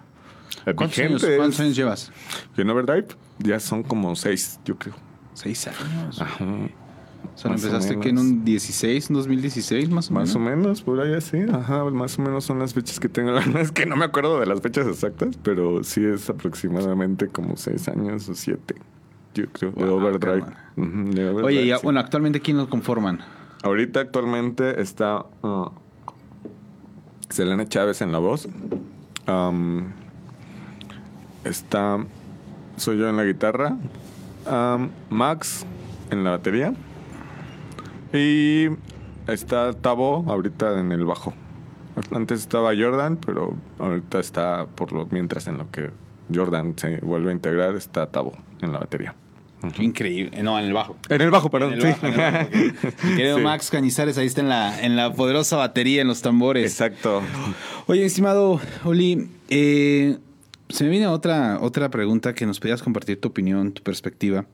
¿Cuántos años, cuántos años llevas? Y en Overdrive ya son como seis, yo creo. Seis años. Ajá. O sea, Más o empezaste que en menos. un 16, un 2016 más o Más o menos. menos, por ahí así. Ajá, más o menos son las fechas que tengo. La verdad es que no me acuerdo de las fechas exactas, pero sí es aproximadamente como seis años o siete. Yo creo, de Overdrive. de Oye, y sí. bueno, actualmente ¿quién lo conforman? Ahorita actualmente está ah, Selena Chávez en la voz. Am, está. Soy yo en la guitarra. Am, Max en la batería. Y está Tabo ahorita en el bajo. Antes estaba Jordan, pero ahorita está por lo mientras en lo que Jordan se vuelve a integrar, está Tabo en la batería. Increíble. No, en el bajo. En el bajo, perdón. En el sí. bajo, en el bajo, ok. Mi querido Sí. Max Cañizares, ahí está en la, en la poderosa batería, en los tambores. Exacto. Oye, estimado Oli, eh, se me viene otra, otra pregunta que nos podías compartir tu opinión, tu perspectiva.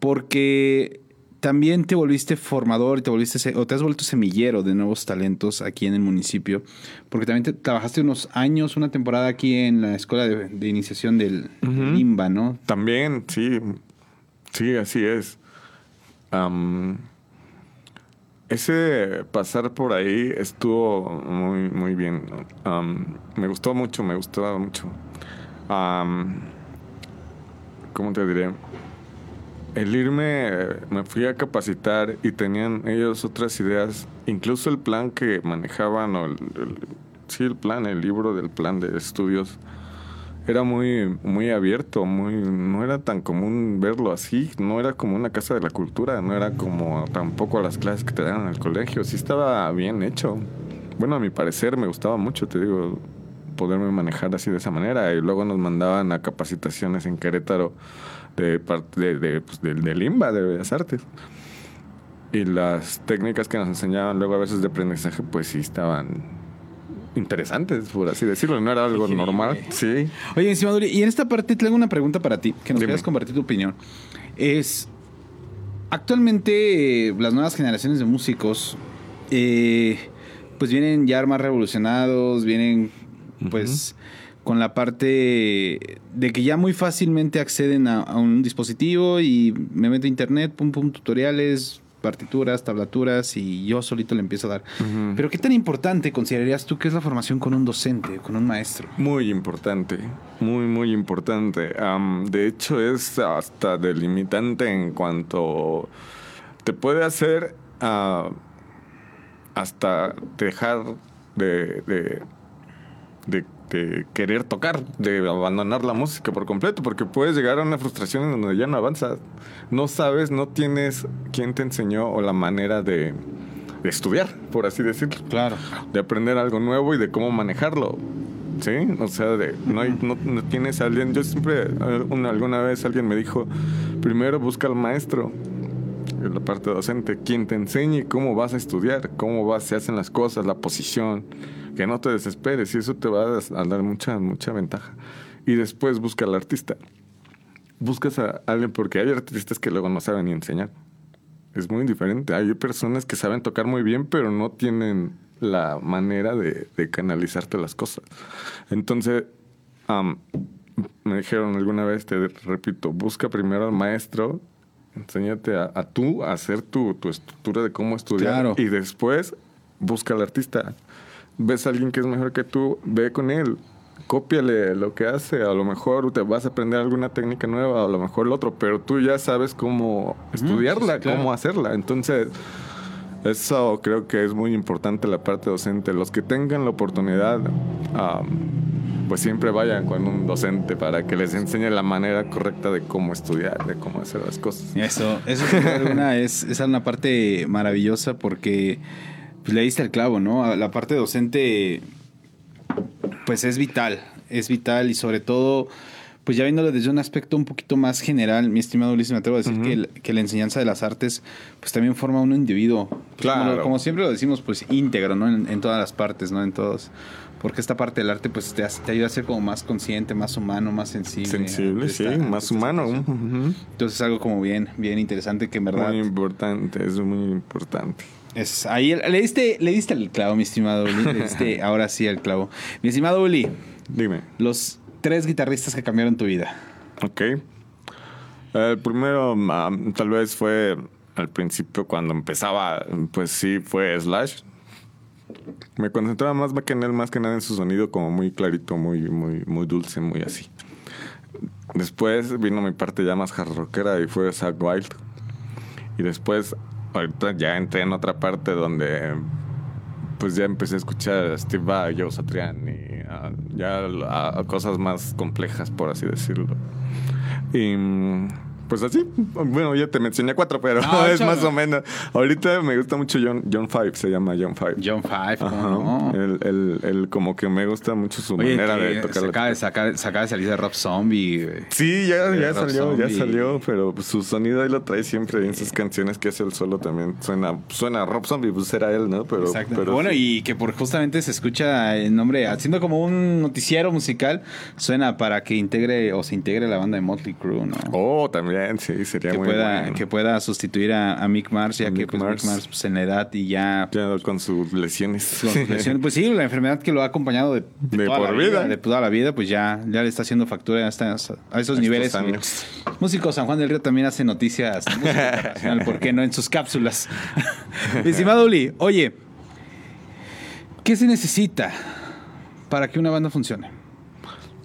Porque también te volviste formador y te volviste o te has vuelto semillero de nuevos talentos aquí en el municipio. Porque también te, trabajaste unos años, una temporada aquí en la escuela de, de iniciación del, del IMBA, ¿no? También, sí. Sí, así es. Am, ese pasar por ahí estuvo muy, muy bien. Me gustó mucho, me gustó mucho. Am, ¿Cómo te diré? El irme, me fui a capacitar y tenían ellos otras ideas. Incluso el plan que manejaban, o el- sí, el plan, el libro del plan de estudios, era muy, muy abierto, muy, no era tan común verlo así, no era como una casa de la cultura, no era como tampoco las clases que te dan en el colegio, sí estaba bien hecho. Bueno, a mi parecer me gustaba mucho, te digo, poderme manejar así de esa manera. Y luego nos mandaban a capacitaciones en Querétaro de, parte de, de, pues, del, del IMBA, de Bellas Artes. Y las técnicas que nos enseñaban luego a veces de aprendizaje, pues sí estaban interesantes, por así decirlo. No era algo normal. Sí. Oye, estimado Uri, y en esta parte tengo una pregunta para ti, que nos Dime. quieras compartir tu opinión. Es, actualmente eh, las nuevas generaciones de músicos, eh, pues vienen ya más revolucionados, vienen pues con la parte de que ya muy fácilmente acceden a, a un dispositivo y me meto a internet, pum, pum, tutoriales, partituras, tablaturas y yo solito le empiezo a dar. Pero ¿qué tan importante considerarías tú que es la formación con un docente, con un maestro? Muy importante, muy, muy importante. De hecho, es hasta delimitante en cuanto te puede hacer ah, hasta dejar de, de, de- de querer tocar, de abandonar la música por completo, porque puedes llegar a una frustración en donde ya no avanzas. No sabes, no tienes quién te enseñó o la manera de, de estudiar, por así decirlo Claro. de aprender algo nuevo y de cómo manejarlo. ¿Sí? O sea, de, no, hay, no, no tienes a alguien. Yo siempre, eh, una- alguna vez alguien me dijo: primero busca al maestro, en la parte docente, quien te enseñe cómo vas a estudiar, cómo vas, se hacen las cosas, la posición, que no te desesperes y eso te va a dar mucha, mucha ventaja. Y después busca al artista. Buscas a alguien porque hay artistas que luego no saben ni enseñar. Es muy diferente. Hay personas que saben tocar muy bien, pero no tienen la manera de, de canalizarte las cosas. Entonces, am, me dijeron alguna vez, te repito, busca primero al maestro, enséñate a, a tú a hacer tu, tu estructura de cómo estudiar Claro. y después busca al artista. Ves a alguien que es mejor que tú, ve con él. Cópiale lo que hace, a lo mejor te vas a aprender alguna técnica nueva, a lo mejor el otro, pero tú ya sabes cómo estudiarla, sí, claro. cómo hacerla. Entonces, eso creo que es muy importante la parte docente. Los que tengan la oportunidad, am, pues siempre vayan con un docente para que les enseñe la manera correcta de cómo estudiar, de cómo hacer las cosas. Eso, eso alguna es, es una parte maravillosa porque pues, le diste el clavo, ¿no? La parte docente, pues es vital, es vital y sobre todo, pues ya viéndolo desde un aspecto un poquito más general, mi estimado Ulises, me atrevo a decir que, el- que la enseñanza de las artes, pues también forma un individuo, pues, Claro. como, como siempre lo decimos, pues íntegro, ¿no? En, en todas las partes, ¿no? En todos. Porque esta parte del arte, pues te, ayuda a ser como más consciente, más humano, más sensible. Sensible, sí, más humano. Ujú. Entonces es algo como bien, bien interesante que en verdad Muy importante, es muy importante. es ahí le diste, le diste el clavo, mi estimado Uli. Le diste ahora sí el clavo. Mi estimado Uli, Dime. los tres guitarristas que cambiaron tu vida. Ok. El primero, am, tal vez fue al principio cuando empezaba, pues sí, fue Slash. Me concentraba más que en él, más que nada en su sonido, como muy clarito, muy, muy, muy dulce, muy así. Después vino mi parte ya más hard rockera y fue Zack Wild. Y después, ahorita ya entré en otra parte donde pues ya empecé a escuchar a Steve Vai, Joe Satriani, ya a, cosas más complejas, por así decirlo. Y mm, Pues así, bueno, ya te mencioné cuatro, pero No, es más o menos. Ahorita me gusta mucho John, John Five, se llama John Five. John Five, ¿cómo Ajá. no? El, el, el como que me gusta mucho su Oye, manera de se tocar la acaba se acaba de salir de Rob Zombie. güey. Sí, ya, ya salió, ya salió, pero su sonido ahí lo trae siempre en sus canciones que hace el solo también. Suena, suena Rob Zombie, pues era él, ¿no? Pero, Exacto. pero bueno, sí. y que por justamente se escucha el nombre, haciendo como un noticiero musical, suena para que integre o se integre la banda de Motley Crue, ¿no? Oh, también, sí, sería que muy pueda, bueno. que pueda sustituir a, a Mick Mars, ya A que Mick pues, Mick Mars. Pues, en la edad y ya Ya con sus lesiones. con pues sí, la enfermedad que lo ha acompañado de, De toda por la vida. de toda la vida, pues ya, ya le está haciendo factura a, estas- a esos A niveles. años. Músico San Juan del Río también hace noticias internacional, ¿por qué no? En sus cápsulas. Estimado Uli, oye, ¿qué se necesita para que una banda funcione?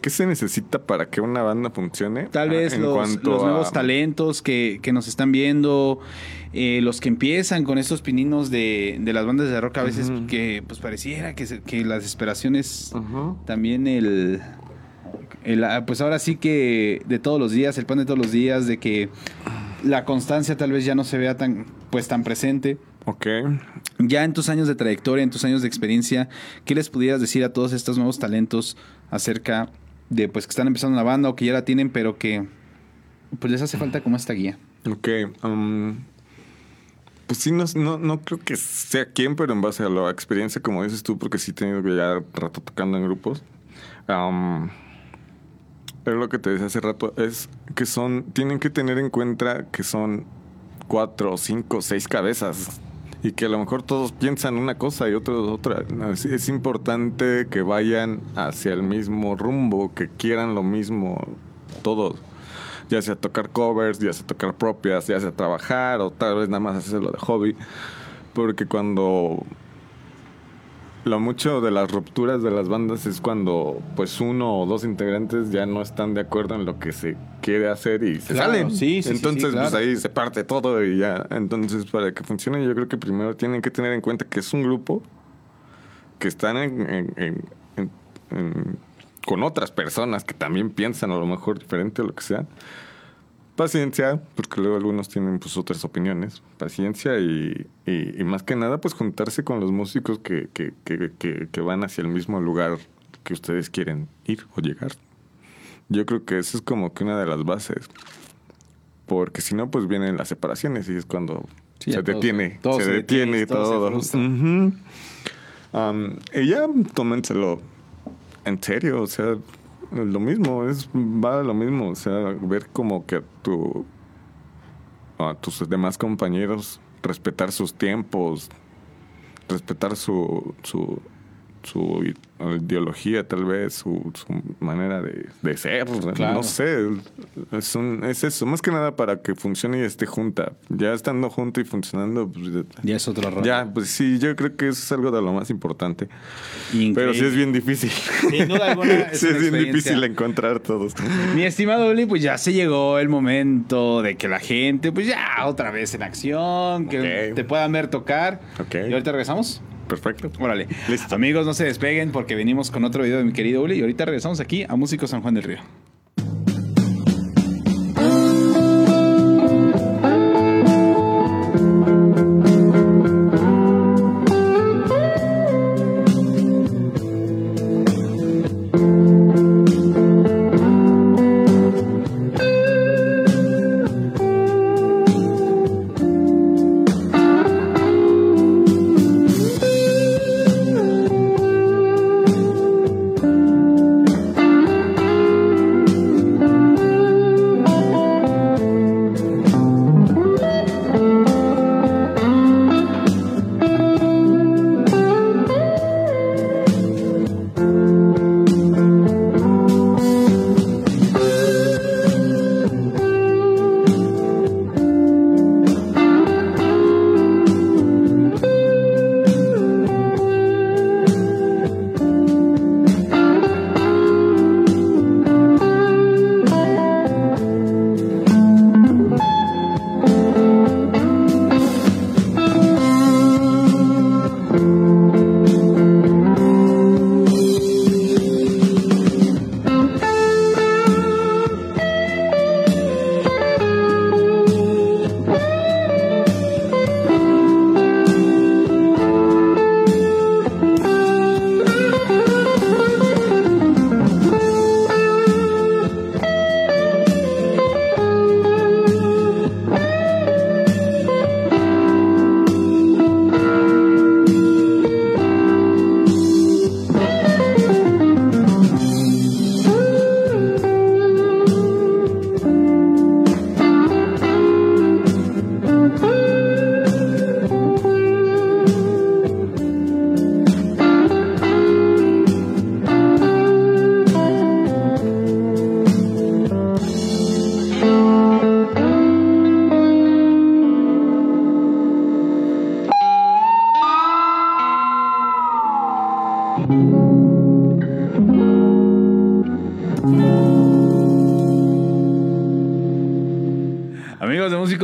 ¿Qué se necesita para que una banda funcione? Tal Ah, vez en los, los a- nuevos talentos que, que nos están viendo, eh, los que empiezan con estos pininos de, de las bandas de rock, a veces que pues pareciera que, se- que la desesperación es Ujú. también el, el, ah, Pues ahora sí que de todos los días, el pan de todos los días, de que la constancia tal vez ya no se vea tan, pues, tan presente. Ok. Ya en tus años de trayectoria, en tus años de experiencia, ¿qué les pudieras decir a todos estos nuevos talentos acerca de pues que están empezando una banda o que ya la tienen, pero que pues les hace falta como esta guía? Ok. um, pues sí, no, no, no creo que sea quién, pero en base a la experiencia, como dices tú, porque sí he tenido que ya rato tocando en grupos. Um, pero lo que te decía hace rato es que son, tienen que tener en cuenta que son cuatro, cinco, seis cabezas. Y que a lo mejor todos piensan una cosa y otros otra. Es importante que vayan hacia el mismo rumbo, que quieran lo mismo todos. Ya sea tocar covers, ya sea tocar propias, ya sea trabajar o tal vez nada más hacerlo de hobby. Porque cuando lo mucho de las rupturas de las bandas es cuando pues uno o dos integrantes ya no están de acuerdo en lo que se quiere hacer y se Claro, salen. sí, sí, sí, sí, Entonces claro. pues ahí se parte todo y ya. Entonces para que funcione yo creo que primero tienen que tener en cuenta que es un grupo que están en- con otras personas que también piensan a lo mejor diferente o lo que sea. Paciencia, porque luego algunos tienen pues otras opiniones. Paciencia y, y- y más que nada pues juntarse con los músicos que, que, que- van hacia el mismo lugar que ustedes quieren ir o llegar. Yo creo que eso es como que una de las bases. Porque si no, pues vienen las separaciones y es cuando Sí, se detiene. se- todo se, se detiene, detiene todo se todo. frustra. Ujú. Am, y ya tómenselo en serio, o sea, lo mismo, es va lo mismo, o sea, ver como que a tu a tus demás compañeros respetar sus tiempos, respetar su su su ideología tal vez, su, su manera de, de ser, Claro. no sé, es, un, es eso, más que nada para que funcione y esté junta, ya estando junta y funcionando, pues, Ya es otro rollo. ya, pues sí, yo creo que eso es algo de lo más importante. Increíble. Pero sí es bien difícil. Sin duda alguna, es sí es bien difícil encontrar todos. Mi estimado Uli, pues ya se llegó el momento de que la gente, pues ya otra vez en acción, que te puedan ver tocar. Ok. Y ahorita regresamos. Perfecto. Órale. Listo. Amigos, no se despeguen porque venimos con otro video de mi querido Uli y ahorita regresamos aquí a Músico San Juan del Río.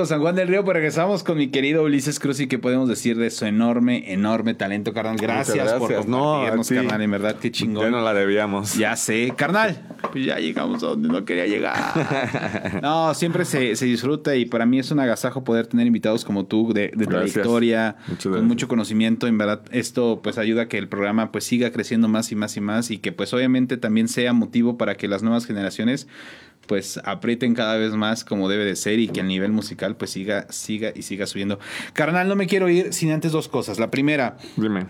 San Juan del Río, pues regresamos con mi querido Ulises Cruz y qué podemos decir de su enorme, enorme talento, carnal. Gracias, gracias. por No, compartirnos, ti. carnal. En verdad, qué chingón. Ya no la debíamos. Ya sé, carnal. Pues ya llegamos a donde no quería llegar. No, siempre se, se disfruta y para mí es un agasajo poder tener invitados como tú de, de trayectoria, con mucho conocimiento. En verdad, esto pues ayuda a que el programa pues siga creciendo más y más y más y que pues obviamente también sea motivo para que las nuevas generaciones pues aprieten cada vez más como debe de ser y que el nivel musical pues siga, siga y siga subiendo. Carnal, no me quiero ir sin antes dos cosas. La primera, Dime.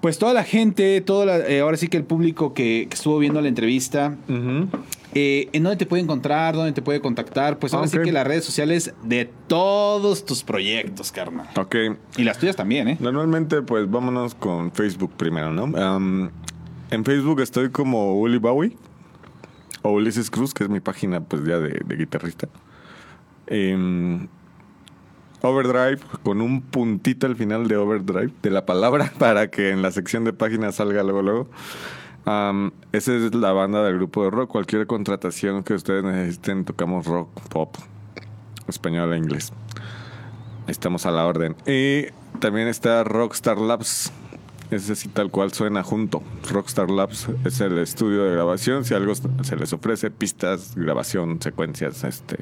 pues toda la gente, toda la- eh, ahora sí que el público que, que estuvo viendo la entrevista, eh, ¿en dónde te puede encontrar? ¿Dónde te puede contactar? Pues ahora sí que las redes sociales de todos tus proyectos, carnal. Ok. Y las tuyas también, ¿eh? Normalmente, pues vámonos con Facebook primero, ¿no? En Facebook estoy como Uli Bowie o Ulises Cruz, que es mi página, pues ya de, de guitarrista. Em, Overdrive, con un puntito al final de Overdrive, de la palabra, para que en la sección de páginas salga luego, luego. Am, esa es la banda del grupo de rock. Cualquier contratación que ustedes necesiten, tocamos rock, pop, español e inglés. Estamos a la orden. Y también está Rockstar Labs. Ese sí tal cual suena junto. Rockstar Labs es el estudio de grabación. Si algo se les ofrece, pistas, grabación, secuencias, este...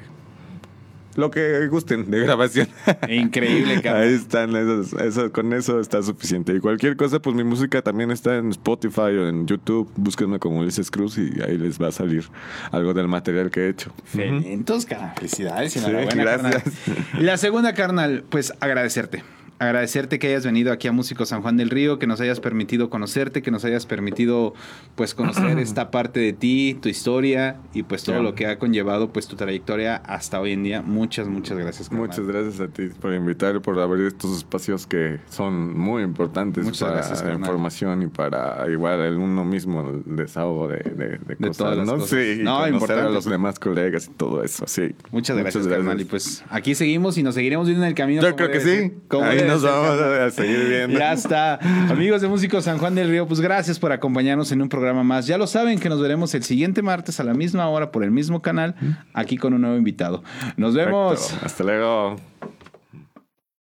Lo que gusten de grabación. Increíble, carnal. Ahí están, esos, eso- con eso está suficiente. Y cualquier cosa, pues mi música también está en Spotify o en YouTube. Búsquenme como Ulises Cruz y ahí les va a salir algo del material que he hecho. Entonces, carnal, felicidades y Sí, enhorabuena, gracias. carnal. Y la segunda, carnal, pues agradecerte. Agradecerte que hayas venido aquí a Músico San Juan del Río, que nos hayas permitido conocerte, que nos hayas permitido pues conocer esta parte de ti, tu historia y pues todo lo que ha conllevado pues tu trayectoria hasta hoy en día. Muchas, muchas gracias. carnal. Muchas gracias a ti por invitar y por abrir estos espacios que son muy importantes Muchas para gracias, la información y para igual el uno mismo el desahogo de, de, de cosas, todas las ¿no? cosas. Sí, No, importante. a los demás colegas y todo eso, sí. Muchas gracias, carnal. Y pues aquí seguimos y nos seguiremos viendo en el camino. Yo creo que sí. Como nos vamos a seguir viendo. Ya está. Amigos de Músicos San Juan del Río, pues gracias por acompañarnos en un programa más. Ya lo saben que nos veremos el siguiente martes a la misma hora por el mismo canal, aquí con un nuevo invitado. Nos vemos. Perfecto. Hasta luego.